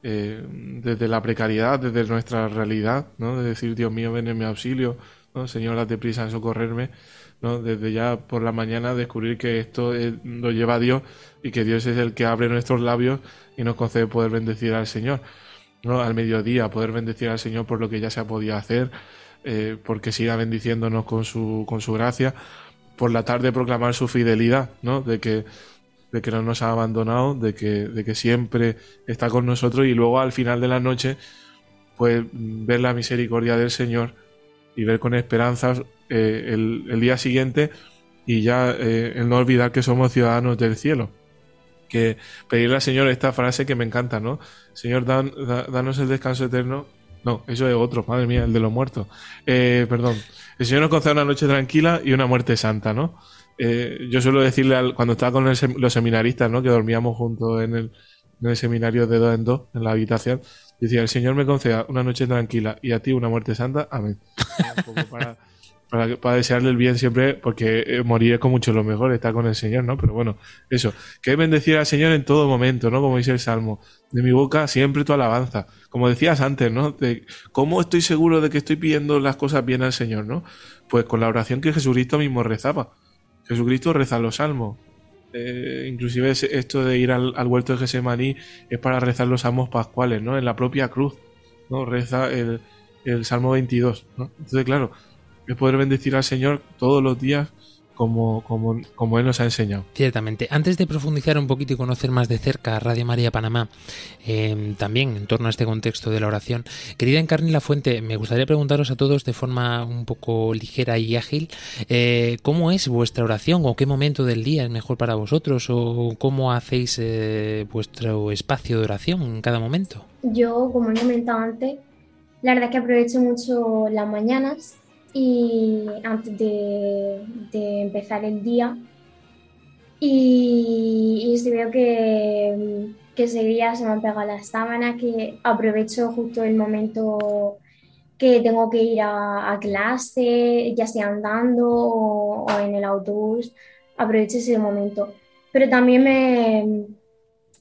Speaker 12: Eh, desde la precariedad, desde nuestra realidad, ¿no? De decir, Dios mío, ven en mi auxilio, ¿no? Señor, date prisa en socorrerme, ¿no? Desde ya por la mañana descubrir que esto eh, lo lleva Dios y que Dios es el que abre nuestros labios y nos concede poder bendecir al Señor, ¿no? Al mediodía, poder bendecir al Señor por lo que ya se ha podido hacer, eh, porque siga bendiciéndonos con su, con su gracia, por la tarde proclamar su fidelidad, ¿no? De que de que no nos ha abandonado, de que, de que siempre está con nosotros y luego al final de la noche, pues ver la misericordia del Señor y ver con esperanzas eh, el, el, día siguiente y ya eh, el no olvidar que somos ciudadanos del cielo. Que pedirle al Señor esta frase que me encanta, ¿no? Señor, dan, da, danos el descanso eterno. No, eso es otro, madre mía, el de los muertos. Eh, perdón. El Señor nos concede una noche tranquila y una muerte santa, ¿no? Eh, yo suelo decirle al, cuando estaba con el, los seminaristas, ¿no? Que dormíamos juntos en el, en el, seminario de dos en dos, en la habitación. Decía, el Señor me conceda una noche tranquila y a ti una muerte santa. Amén. para, desearle el bien siempre, porque eh, morir es con mucho lo mejor, estar con el Señor, ¿no? Pero bueno, eso. Que bendecir al Señor en todo momento, ¿no? Como dice el Salmo. De mi boca siempre tu alabanza. Como decías antes, ¿no? De cómo estoy seguro de que estoy pidiendo las cosas bien al Señor, ¿no? Pues con la oración que Jesucristo mismo rezaba. Jesucristo reza los salmos. Eh, inclusive esto de ir al, huerto de Gesemaní es para rezar los salmos pascuales, ¿no? En la propia cruz, ¿no? Reza el, el Salmo 22, ¿no? Entonces, claro, es poder bendecir al Señor todos los días como, como, como, Él nos ha enseñado.
Speaker 2: Ciertamente. Antes de profundizar un poquito y conocer más de cerca a Radio María Panamá, eh, también en torno a este contexto de la oración, querida Encarni La Fuente, me gustaría preguntaros a todos de forma un poco ligera y ágil, eh, ¿cómo es vuestra oración o qué momento del día es mejor para vosotros o cómo hacéis eh, vuestro espacio de oración en cada momento?
Speaker 5: Yo, como he comentado antes, la verdad es que aprovecho mucho las mañanas y antes de, empezar el día. Y, y si veo que, que ese día se me han pegado las sábanas, que aprovecho justo el momento que tengo que ir a, a clase, ya sea andando o, o, en el autobús, aprovecho ese momento. Pero también me,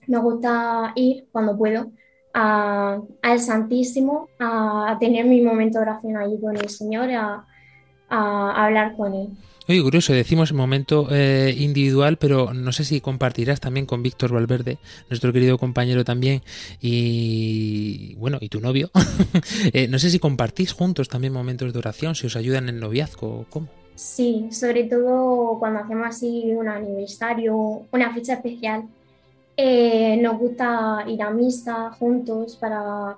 Speaker 5: me gusta ir cuando puedo a, al Santísimo, a, a, tener mi momento de oración allí con el Señor, a, a hablar con Él.
Speaker 2: Oye, curioso, decimos momento eh, individual, pero no sé si compartirás también con Víctor Valverde, nuestro querido compañero también, y bueno, y tu novio. eh, no sé si compartís juntos también momentos de oración, si os ayudan en el noviazgo, ¿cómo?
Speaker 5: Sí, sobre todo cuando hacemos así un aniversario, una fecha especial, eh, nos gusta ir a misa juntos para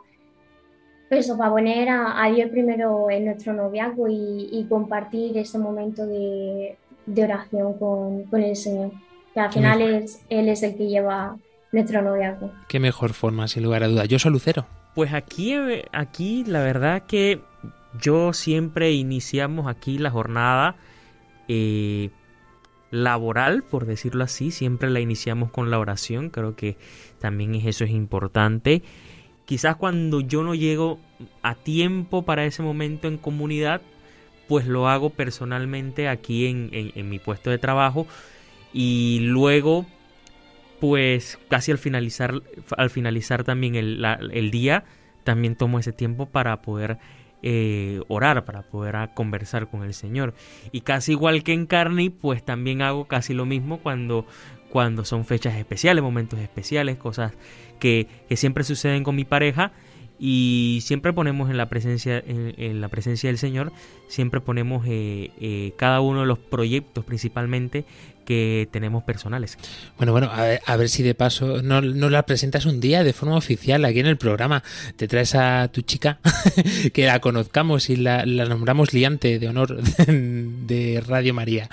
Speaker 5: eso, para poner a, a, Dios primero en nuestro noviazgo y, y compartir ese momento de, de oración con, con, el Señor. Que al final es, Él es el que lleva nuestro noviazgo.
Speaker 2: Qué mejor forma, sin lugar a duda. Yo soy Lucero.
Speaker 6: Pues aquí, aquí la verdad que yo siempre iniciamos aquí la jornada eh, laboral, por decirlo así, siempre la iniciamos con la oración, creo que también eso es importante. Quizás cuando yo no llego a tiempo para ese momento en comunidad, pues lo hago personalmente aquí en, en, mi puesto de trabajo y luego pues casi al finalizar al finalizar también el día también tomo ese tiempo para poder eh, orar, para poder conversar con el Señor. Y casi igual que en Carney, pues también hago casi lo mismo cuando, cuando son fechas especiales, momentos especiales, cosas que, que siempre suceden con mi pareja y siempre ponemos en la presencia en, la presencia del Señor siempre ponemos eh, eh, cada uno de los proyectos principalmente que tenemos personales.
Speaker 2: Bueno, bueno, a ver, a ver si de paso no, no, la presentas un día de forma oficial aquí en el programa. Te traes a tu chica, que la conozcamos y la, la, nombramos liante de honor de Radio María.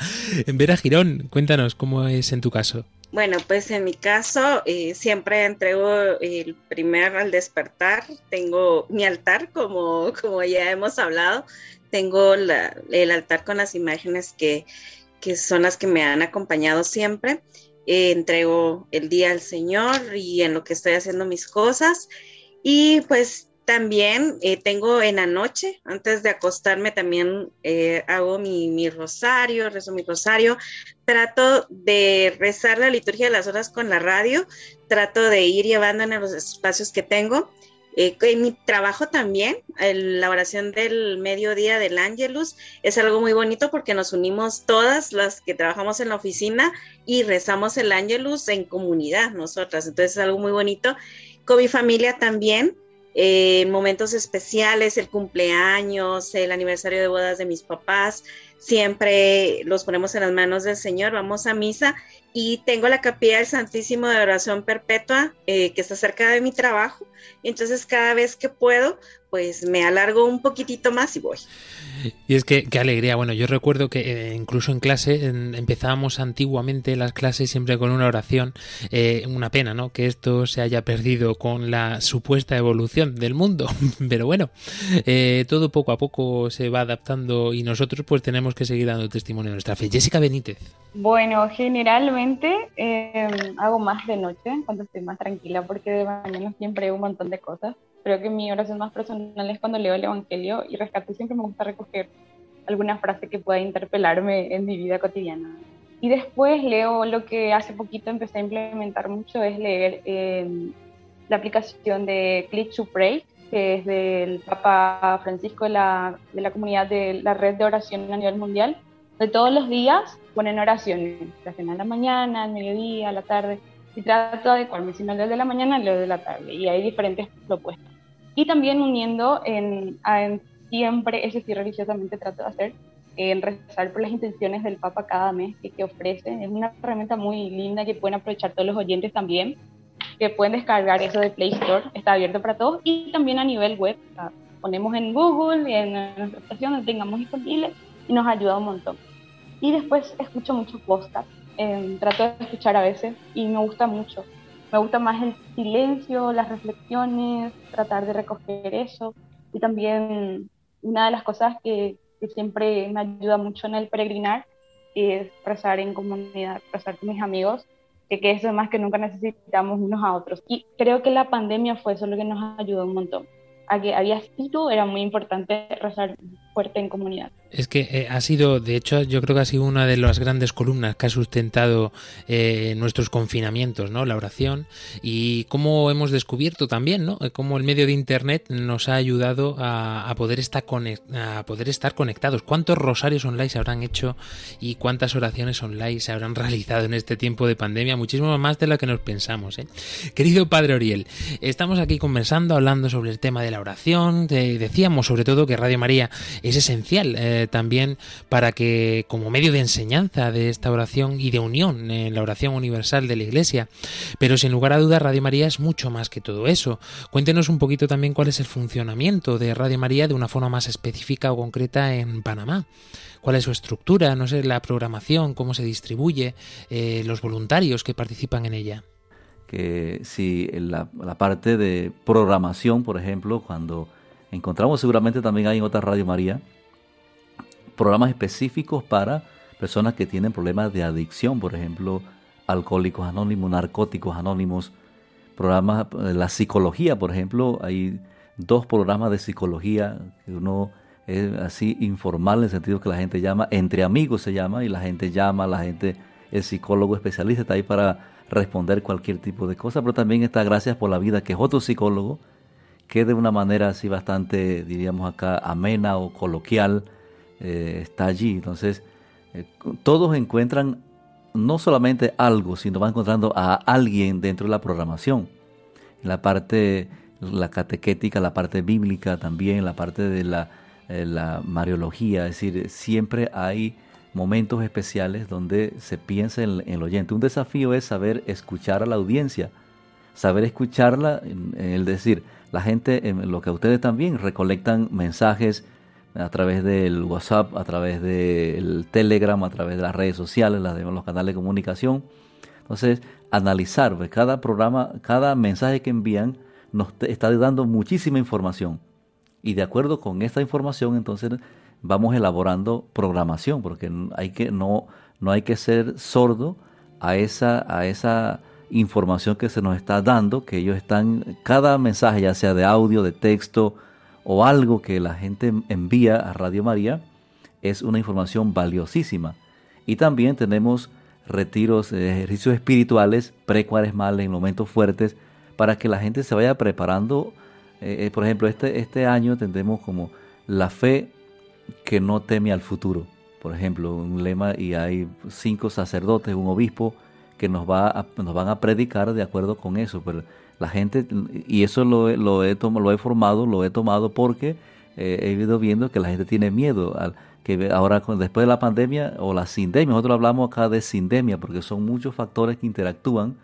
Speaker 2: Vera Girón, cuéntanos cómo es en tu caso.
Speaker 4: Bueno, pues en mi caso eh, siempre entrego el primer al despertar, tengo mi altar, como, como ya hemos hablado, tengo la, el altar con las imágenes que, que, son las que me han acompañado siempre. Eh, entrego el día al Señor y en lo que estoy haciendo mis cosas. Y pues también eh, tengo en la noche, antes de acostarme, también eh, hago mi, mi rosario, rezo mi rosario. Trato de rezar la liturgia de las horas con la radio. Trato de ir llevando en los espacios que tengo. Eh, en mi trabajo también, el- la oración del mediodía del Ángelus es algo muy bonito porque nos unimos todas las que trabajamos en la oficina y rezamos el Ángelus en comunidad nosotras. Entonces es algo muy bonito. Con mi familia también, eh, en momentos especiales, el cumpleaños, el aniversario de bodas de mis papás, siempre los ponemos en las manos del Señor, vamos a misa y tengo la capilla del Santísimo de Oración Perpetua eh, que está cerca de mi trabajo. Entonces cada vez que puedo, pues me alargo un poquitito más y voy.
Speaker 2: Y es que qué alegría. Bueno, yo recuerdo que eh, incluso en clase en- empezábamos antiguamente las clases siempre con una oración. Eh, una pena, ¿no? Que esto se haya perdido con la supuesta evolución del mundo. Pero bueno, eh, todo poco a poco se va adaptando y nosotros pues tenemos que seguir dando testimonio de nuestra fe. Jessica Benítez.
Speaker 3: Bueno, generalmente eh, hago más de noche cuando estoy más tranquila porque de mañana siempre hay un montón de cosas. Creo que mi oración más personal es cuando leo el Evangelio y rescato siempre me gusta recoger alguna frase que pueda interpelarme en mi vida cotidiana. Y después leo lo que hace poquito empecé a implementar mucho, es leer eh, la aplicación de Click to Pray, que es del Papa Francisco de la, de la comunidad de la red de oración a nivel mundial, de todos los días ponen oraciones, oración a la mañana, al mediodía, a la tarde, y trato de adecuarme, si no leo de la mañana, leo de la tarde, y hay diferentes propuestas. Y también uniendo en, en siempre, eso sí religiosamente trato de hacer, en rezar por las intenciones del Papa cada mes que, que ofrece. Es una herramienta muy linda que pueden aprovechar todos los oyentes también, que pueden descargar eso de Play Store, está abierto para todos, y también a nivel web, ponemos en Google en nuestra estación donde tengamos disponible y nos ayuda un montón. Y después escucho mucho podcast, eh, trato de escuchar a veces y me gusta mucho. Me gusta más el silencio, las reflexiones, tratar de recoger eso. Y también una de las cosas que, que siempre me ayuda mucho en el peregrinar es rezar en comunidad, rezar con mis amigos, que, que eso es más que nunca necesitamos unos a otros. Y creo que la pandemia fue eso lo que nos ayudó un montón. A que había espíritu, era muy importante rezar fuerte en comunidad.
Speaker 2: Es que eh, ha sido, de hecho, yo creo que ha sido una de las grandes columnas que ha sustentado eh, nuestros confinamientos, ¿no? La oración y cómo hemos descubierto también, ¿no? Eh, Cómo el medio de Internet nos ha ayudado a, poder estar a poder estar conectados. ¿Cuántos rosarios online se habrán hecho y cuántas oraciones online se habrán realizado en este tiempo de pandemia? Muchísimo más de lo que nos pensamos, ¿eh? Querido Padre Oriel, estamos aquí conversando, hablando sobre el tema de la oración. Decíamos sobre todo que Radio María es esencial eh, también para que como medio de enseñanza de esta oración y de unión en la oración universal de la Iglesia. Pero sin lugar a dudas Radio María es mucho más que todo eso. Cuéntenos un poquito también cuál es el funcionamiento de Radio María de una forma más específica o concreta en Panamá. ¿Cuál es su estructura? No sé, la programación, cómo se distribuye, eh, los voluntarios que participan en ella.
Speaker 8: que si la parte de programación, por ejemplo, cuando encontramos seguramente también hay en otra Radio María, programas específicos para personas que tienen problemas de adicción, por ejemplo, alcohólicos anónimos, narcóticos anónimos, programas, eh, la psicología, por ejemplo, hay dos programas de psicología, uno es así informal en el sentido que la gente llama, entre amigos se llama, y la gente llama, la gente, el psicólogo especialista está ahí para responder cualquier tipo de cosa, pero también está Gracias por la Vida, que es otro psicólogo, que de una manera así bastante, diríamos acá, amena o coloquial, eh, está allí. Entonces, eh, todos encuentran no solamente algo, sino van encontrando a alguien dentro de la programación. La parte, la catequética, la parte bíblica también, la parte de la, eh, la mariología, es decir, siempre hay momentos especiales donde se piensa en, en el oyente. Un desafío es saber escuchar a la audiencia, saber escucharla, el decir, la gente, en lo que ustedes también recolectan mensajes a través del WhatsApp, a través del Telegram, a través de las redes sociales, los canales de comunicación. Entonces, analizar, pues, cada programa, cada mensaje que envían nos está dando muchísima información. Y de acuerdo con esta información, entonces vamos elaborando programación, porque hay que, no, no hay que ser sordo a esa, a esa información que se nos está dando, que ellos están, cada mensaje, ya sea de audio, de texto o algo que la gente envía a Radio María, es una información valiosísima. Y también tenemos retiros, eh, ejercicios espirituales precuaresmales en momentos fuertes para que la gente se vaya preparando. Eh, eh, por ejemplo, este, este año tendremos como la fe que no teme al futuro. Por ejemplo, un lema y hay cinco sacerdotes, un obispo que nos, va a- nos van a predicar de acuerdo con eso. Pero la gente, y eso lo, lo, he, lo he formado, lo he tomado porque eh, he ido viendo que la gente tiene miedo. Al, que ahora después de la pandemia o la sindemia, nosotros hablamos acá de sindemia porque son muchos factores que interactúan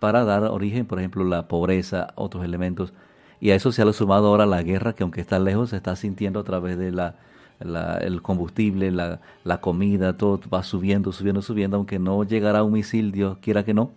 Speaker 8: para dar origen, por ejemplo, la pobreza, otros elementos. Y a eso se ha sumado ahora la guerra, que aunque está lejos, se está sintiendo a través de la, la- el combustible, la, la comida, todo va subiendo, subiendo, subiendo, aunque no llegará un misil, Dios quiera que no,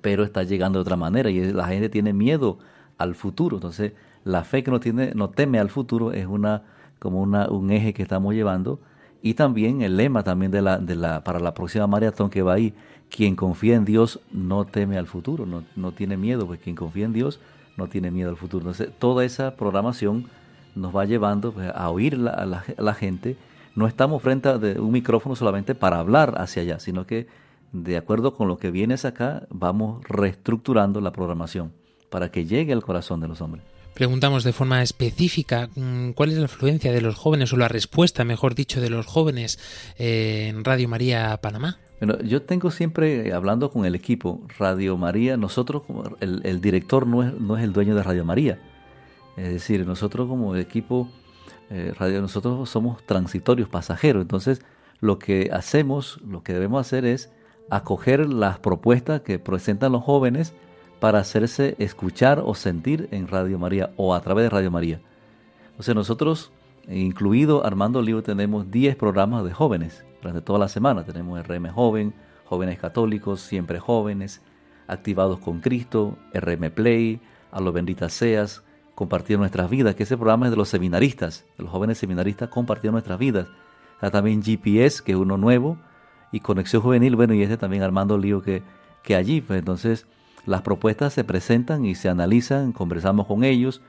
Speaker 8: pero está llegando de otra manera y la gente tiene miedo al futuro. Entonces, la fe que no tiene, no teme al futuro es una como una, un eje que estamos llevando y también el lema también de la, de la para la próxima maratón que va ahí, quien confía en Dios no teme al futuro, no, no tiene miedo, pues quien confía en Dios no tiene miedo al futuro. Entonces, toda esa programación nos va llevando pues, a oír la- a, la, a la gente. No estamos frente a de un micrófono solamente para hablar hacia allá, sino que de acuerdo con lo que vienes acá, vamos reestructurando la programación para que llegue al corazón de los hombres.
Speaker 2: Preguntamos de forma específica mm, cuál es la influencia de los jóvenes o la respuesta, mejor dicho, de los jóvenes eh, en Radio María Panamá.
Speaker 8: Bueno, yo tengo siempre, eh, hablando con el equipo, Radio María, nosotros, el, el director no es, no es el dueño de Radio María. Es decir, nosotros como equipo, eh, radio, nosotros somos transitorios, pasajeros. Entonces, lo que hacemos, lo que debemos hacer es acoger las propuestas que presentan los jóvenes para hacerse escuchar o sentir en Radio María o a través de Radio María. O sea, nosotros, incluido Armando Lío, tenemos 10 programas de jóvenes durante toda la semana. Tenemos RM Joven, Jóvenes Católicos, Siempre Jóvenes, Activados con Cristo, RM Play, A lo Bendita Seas, Compartir Nuestras Vidas, que ese programa es de los seminaristas, de los jóvenes seminaristas compartiendo nuestras vidas. Está también GPS, que es uno nuevo, y Conexión Juvenil, bueno, y ese también Armando Lío, que, que allí, pues entonces las propuestas se presentan y se analizan, conversamos con ellos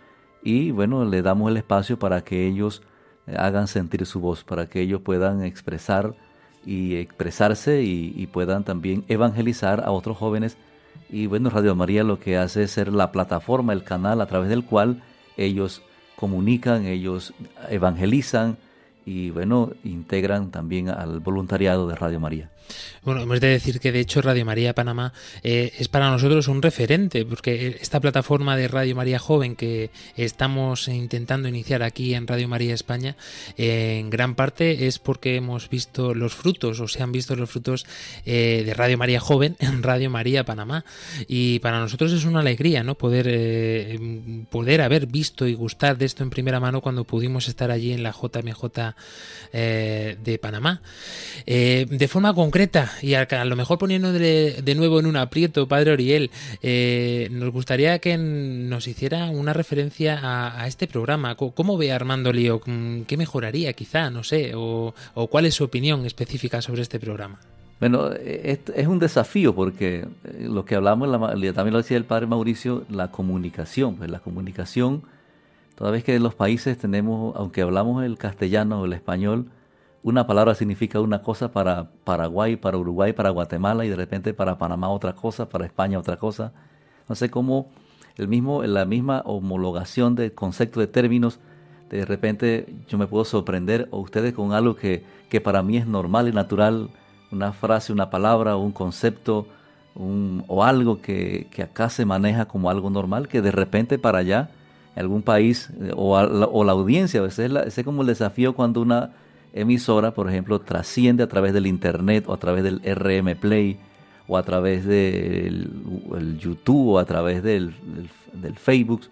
Speaker 8: y bueno, le damos el espacio para que ellos eh, hagan sentir su voz, para que ellos puedan expresar y expresarse y puedan también evangelizar a otros jóvenes. Y bueno, Radio María lo que hace es ser la plataforma, el canal a través del cual ellos comunican, ellos evangelizan y bueno, integran también al voluntariado de Radio María.
Speaker 2: Bueno, hemos de decir que de hecho Radio María Panamá eh, es para nosotros un referente, porque esta plataforma de Radio María Joven que estamos intentando iniciar aquí en Radio María España, eh, en gran parte es porque hemos visto los frutos, o se han visto los frutos eh, de Radio María Joven en Radio María Panamá. Y para nosotros es una alegría, ¿no? Poder, poder haber visto y gustar de esto en primera mano cuando pudimos estar allí en la JMJ de Panamá. De forma concreta, y a, lo mejor poniéndole de nuevo en un aprieto, Padre Oriel, eh, nos gustaría que nos hiciera una referencia a, este programa. ¿Cómo ve Armando Lío? ¿Qué mejoraría quizá? No sé. O, cuál es su opinión específica sobre este programa?
Speaker 8: Bueno, es, un desafío porque eh, lo que hablamos, también lo decía el padre Mauricio, la comunicación. Pues la comunicación, toda vez que en los países tenemos, aunque hablamos el castellano o el español, una palabra significa una cosa para Paraguay, para Uruguay, para Guatemala y de repente para Panamá otra cosa, para España otra cosa. No sé cómo el mismo, la misma homologación de concepto de términos, de repente yo me puedo sorprender o ustedes con algo que, que para mí es normal y natural, una frase, una palabra, un concepto un, o algo que, que acá se maneja como algo normal, que de repente para allá, algún país eh, o, a o la audiencia, ese es, la- ese es como el desafío cuando una emisora, por ejemplo, trasciende a través del Internet o a través del RM Play o a través del el YouTube o a través del, Facebook.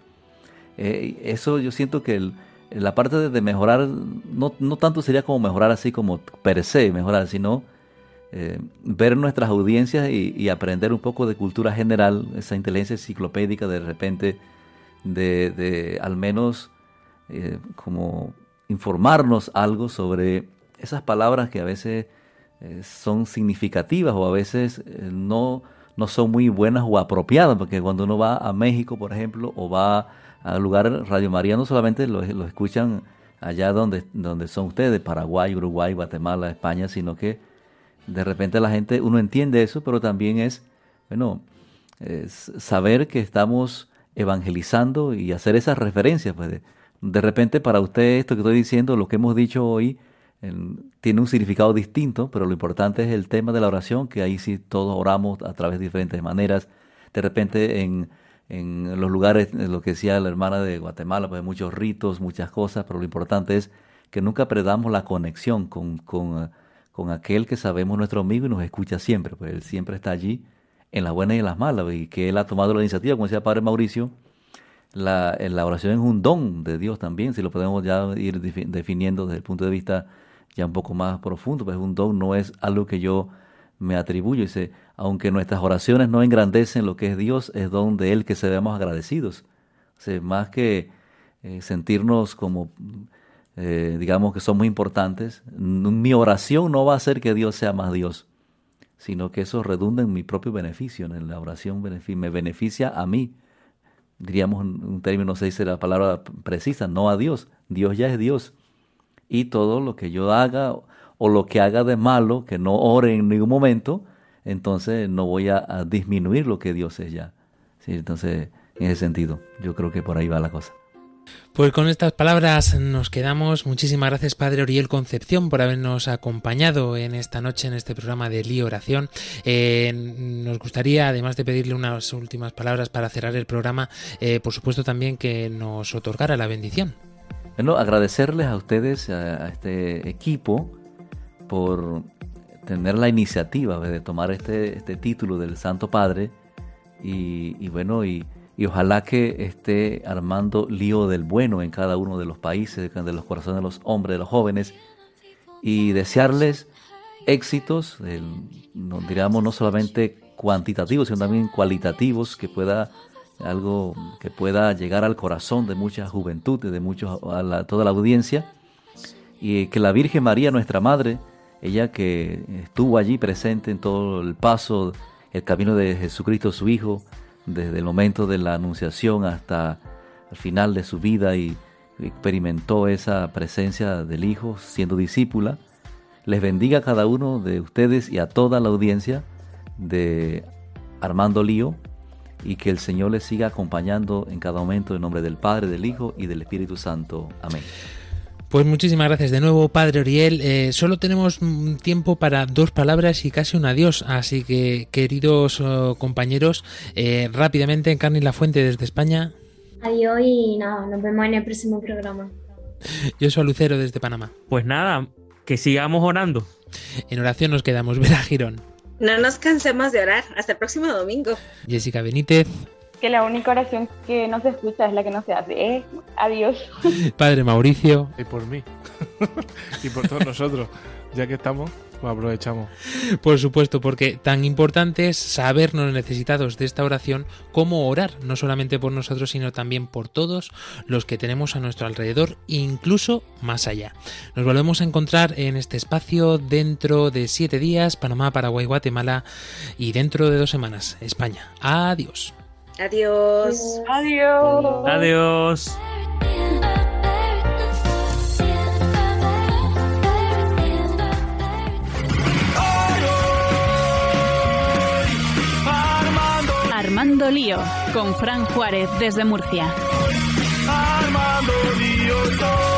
Speaker 8: Eh, eso yo siento que la parte de, mejorar, no, no tanto sería como mejorar así como per se, mejorar, sino eh, ver nuestras audiencias y, y aprender un poco de cultura general, esa inteligencia enciclopédica de repente, de, de al menos eh, como informarnos algo sobre esas palabras que a veces eh, son significativas o a veces eh, no, no son muy buenas o apropiadas, porque cuando uno va a México, por ejemplo, o va a lugares, Radio María no solamente lo, escuchan allá donde, donde son ustedes, Paraguay, Uruguay, Guatemala, España, sino que de repente la gente, uno entiende eso, pero también es, bueno, saber que estamos evangelizando y hacer esas referencias. Pues de repente para usted esto que estoy diciendo, lo que hemos dicho hoy, en- tiene un significado distinto, pero lo importante es el tema de la oración, que ahí sí todos oramos a través de diferentes maneras. De repente en, en los lugares, en lo que decía la hermana de Guatemala, pues hay muchos ritos, muchas cosas, pero lo importante es que nunca perdamos la conexión con, con, con aquel que sabemos nuestro amigo y nos escucha siempre, pues él siempre está allí en las buenas y en las malas, y que él ha tomado la iniciativa, como decía el Padre Mauricio, la, la oración es un don de Dios también, si lo podemos ya ir defi- definiendo desde el punto de vista ya un poco más profundo, pues un don no es algo que yo me atribuyo. Aunque nuestras oraciones no engrandecen lo que es Dios, es don de Él que seamos agradecidos. O sea, más que eh, sentirnos como, eh, digamos que somos importantes, mi oración no va a hacer que Dios sea más Dios, sino que eso redunda en mi propio beneficio, en la oración me beneficia a mí. Diríamos un término, no se dice la palabra precisa, no a Dios. Dios ya es Dios y todo lo que yo haga o lo que haga de malo, que no ore en ningún momento, entonces no voy a, a disminuir lo que Dios es ya. Sí, entonces, en ese sentido, yo creo que por ahí va la cosa.
Speaker 2: Pues con estas palabras nos quedamos. Muchísimas gracias, Padre Oriel Concepción, por habernos acompañado en esta noche en este programa de Lío Oración. Eh, nos gustaría, además de pedirle unas últimas palabras para cerrar el programa, eh, por supuesto también que nos otorgara la bendición.
Speaker 8: Bueno, agradecerles a ustedes, a, este equipo, por tener la iniciativa de tomar este, este título del Santo Padre y bueno, y, y ojalá que esté armando lío del bueno en cada uno de los países, de los corazones de los hombres, de los jóvenes, y desearles éxitos, no, diríamos no solamente cuantitativos, sino también cualitativos, que pueda algo que pueda llegar al corazón de mucha juventud, de muchos, a la- toda la audiencia, y que la Virgen María, nuestra Madre, ella que estuvo allí presente en todo el paso, el camino de Jesucristo, su Hijo, desde el momento de la Anunciación hasta el final de su vida y experimentó esa presencia del Hijo siendo discípula, les bendiga a cada uno de ustedes y a toda la audiencia de Armando Lío y que el Señor les siga acompañando en cada momento en nombre del Padre, del Hijo y del Espíritu Santo. Amén.
Speaker 2: Pues muchísimas gracias de nuevo, Padre Oriel. Eh, solo tenemos mm, tiempo para dos palabras y casi un adiós. Así que, queridos oh, compañeros, eh, rápidamente, Encarni La Fuente desde España.
Speaker 5: Adiós y nada, nos vemos en el próximo programa.
Speaker 2: Yo soy Lucero desde Panamá.
Speaker 6: Pues nada, que sigamos orando.
Speaker 2: En oración nos quedamos. Vera Girón,
Speaker 4: No nos cansemos de orar. Hasta el próximo domingo.
Speaker 2: Jessica Benítez,
Speaker 3: Que la única oración que no se escucha es la que no se hace. ¿eh? Adiós.
Speaker 2: Padre Mauricio.
Speaker 12: Y por mí. y por todos nosotros. Ya que estamos, pues aprovechamos.
Speaker 2: Por supuesto, porque tan importante es sabernos necesitados de esta oración como orar, no solamente por nosotros, sino también por todos los que tenemos a nuestro alrededor, incluso más allá. Nos volvemos a encontrar en este espacio dentro de siete días, Panamá, Paraguay, Guatemala, y dentro de dos semanas, España. Adiós.
Speaker 4: Adiós.
Speaker 3: Adiós.
Speaker 6: Adiós.
Speaker 15: Armando Lío, con Fran Juárez desde Murcia.
Speaker 1: Armando lío todo.